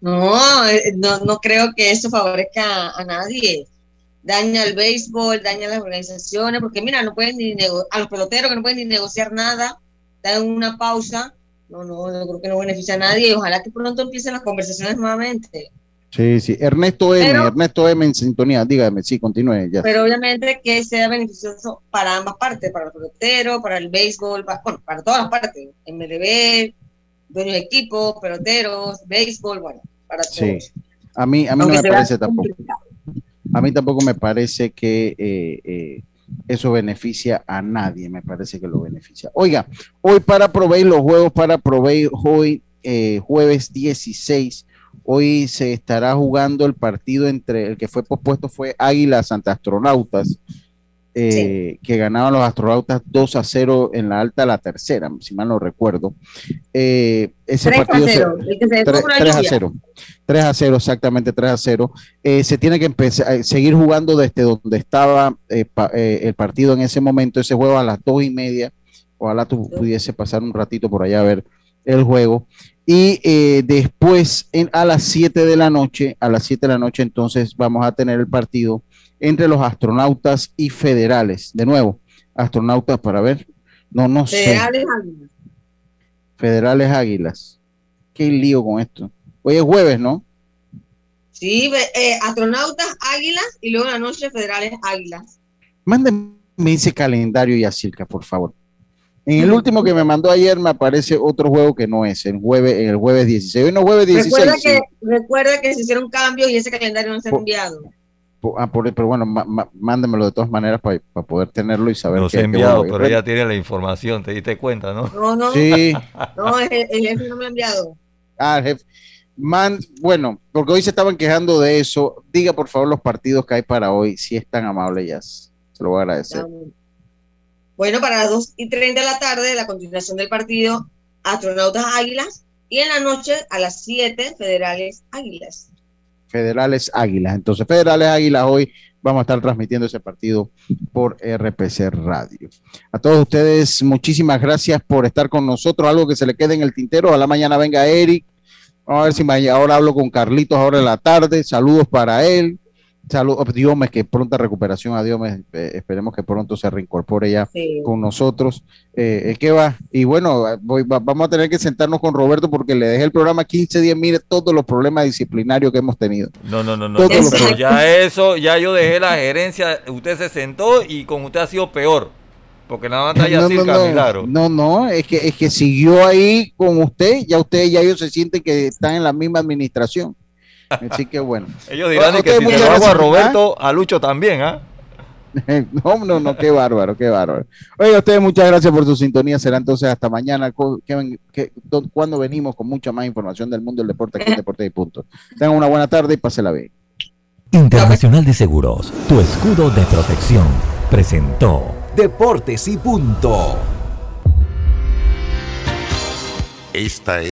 No, eh, no, no creo que eso favorezca a nadie. Daña el béisbol, daña a las organizaciones, porque mira, no pueden ni a los peloteros que no pueden ni negociar nada, dan una pausa. No, no, no creo que no beneficia a nadie ojalá que pronto empiecen las conversaciones nuevamente. Sí, sí. Ernesto M, Ernesto M en sintonía, dígame, sí, continúe. Ya. Pero obviamente que sea beneficioso para ambas partes, para el pelotero, para el béisbol, para, bueno, para todas las partes, MLB, dueños de equipos, peloteros, béisbol, bueno, para todos. Sí. A mí, a mí no me parece tampoco. A mí tampoco me parece que eh, eh, eso beneficia a nadie, me parece que lo beneficia. Oiga, hoy para proveer los juegos para proveer hoy, eh, jueves 16 Hoy se estará jugando el partido entre el que fue pospuesto fue Águila Santa Astronautas. eh, que ganaban los astronautas 2 a 0 en la alta la tercera, si mal no recuerdo. Eh, ese 3 partido a 0, se, el que se detuvo 3, por la 3 a lluvia. 0. 3 a 0, exactamente 3 a 0. Eh, se tiene que empezar eh, seguir jugando desde donde estaba eh, pa- eh, el partido en ese momento, ese juego a las dos y media. Ojalá tú pudiese pasar un ratito por allá a ver el juego. Y eh, después en- a las 7 de la noche, a las 7 de la noche entonces vamos a tener el partido entre los astronautas y federales. De nuevo, astronautas para ver. No, no sé. Federales Águilas. Federales Águilas. Qué lío con esto. Hoy es jueves, ¿no? Sí, eh, astronautas Águilas y luego la noche Federales Águilas. Mándenme ese calendario, Yacirca, por favor. En el último que me mandó ayer me aparece otro juego que no es, el jueves, el jueves 16. Hoy no es jueves 16. Recuerda sí. que, recuerda que se hicieron cambios y ese calendario no se ha enviado. Ah, por- pero bueno, ma- ma- mándemelo de todas maneras para poder tenerlo y saber Los qué- he qué enviado, juego pero ella tiene la información, te diste cuenta, ¿no? No, no, Sí. no, el, el jefe no me ha enviado. Ah, jefe. Man, bueno, porque hoy se estaban quejando de eso. Diga por favor los partidos que hay para hoy, si es tan amable, ya. Se lo voy a agradecer. Bueno, para las 2 y 30 de la tarde, la continuación del partido, Astronautas Águilas, y en la noche a las 7, Federales Águilas. Federales Águilas. Entonces, Federales Águilas, hoy vamos a estar transmitiendo ese partido por RPC Radio. A todos ustedes, muchísimas gracias por estar con nosotros. Algo que se le quede en el tintero. A la mañana venga Eric. Vamos a ver si mañana, ahora hablo con Carlitos ahora en la tarde. Saludos para él. Saludos, Diomes, que pronta recuperación a Diomes. Eh, esperemos que pronto se reincorpore ya Sí. con nosotros. Eh, ¿Qué va? Y bueno, voy- va- vamos a tener que sentarnos con Roberto porque le dejé el programa 15 días. Mire todos los problemas disciplinarios que hemos tenido. No, no, no, no. Todos ya eso, ya yo dejé la gerencia, usted se sentó y con usted ha sido peor. Porque nada más está No, no, no, Milagro. no, no, es que, es que siguió ahí con usted, ya usted, ya ellos se sienten que están en la misma administración. Así que bueno. Ellos dirán Bueno, que ustedes si lo hago a gracias, Roberto, a Lucho también, ¿ah? No, no, no, qué bárbaro, qué bárbaro. Oiga, ustedes muchas gracias por su sintonía. Será entonces hasta mañana. que que- cuando venimos con mucha más información del mundo del deporte aquí en Deporte y Punto. Tengan una buena tarde y pásela bien. Internacional de Seguros, tu escudo de protección, presentó Deportes y punto. Esta es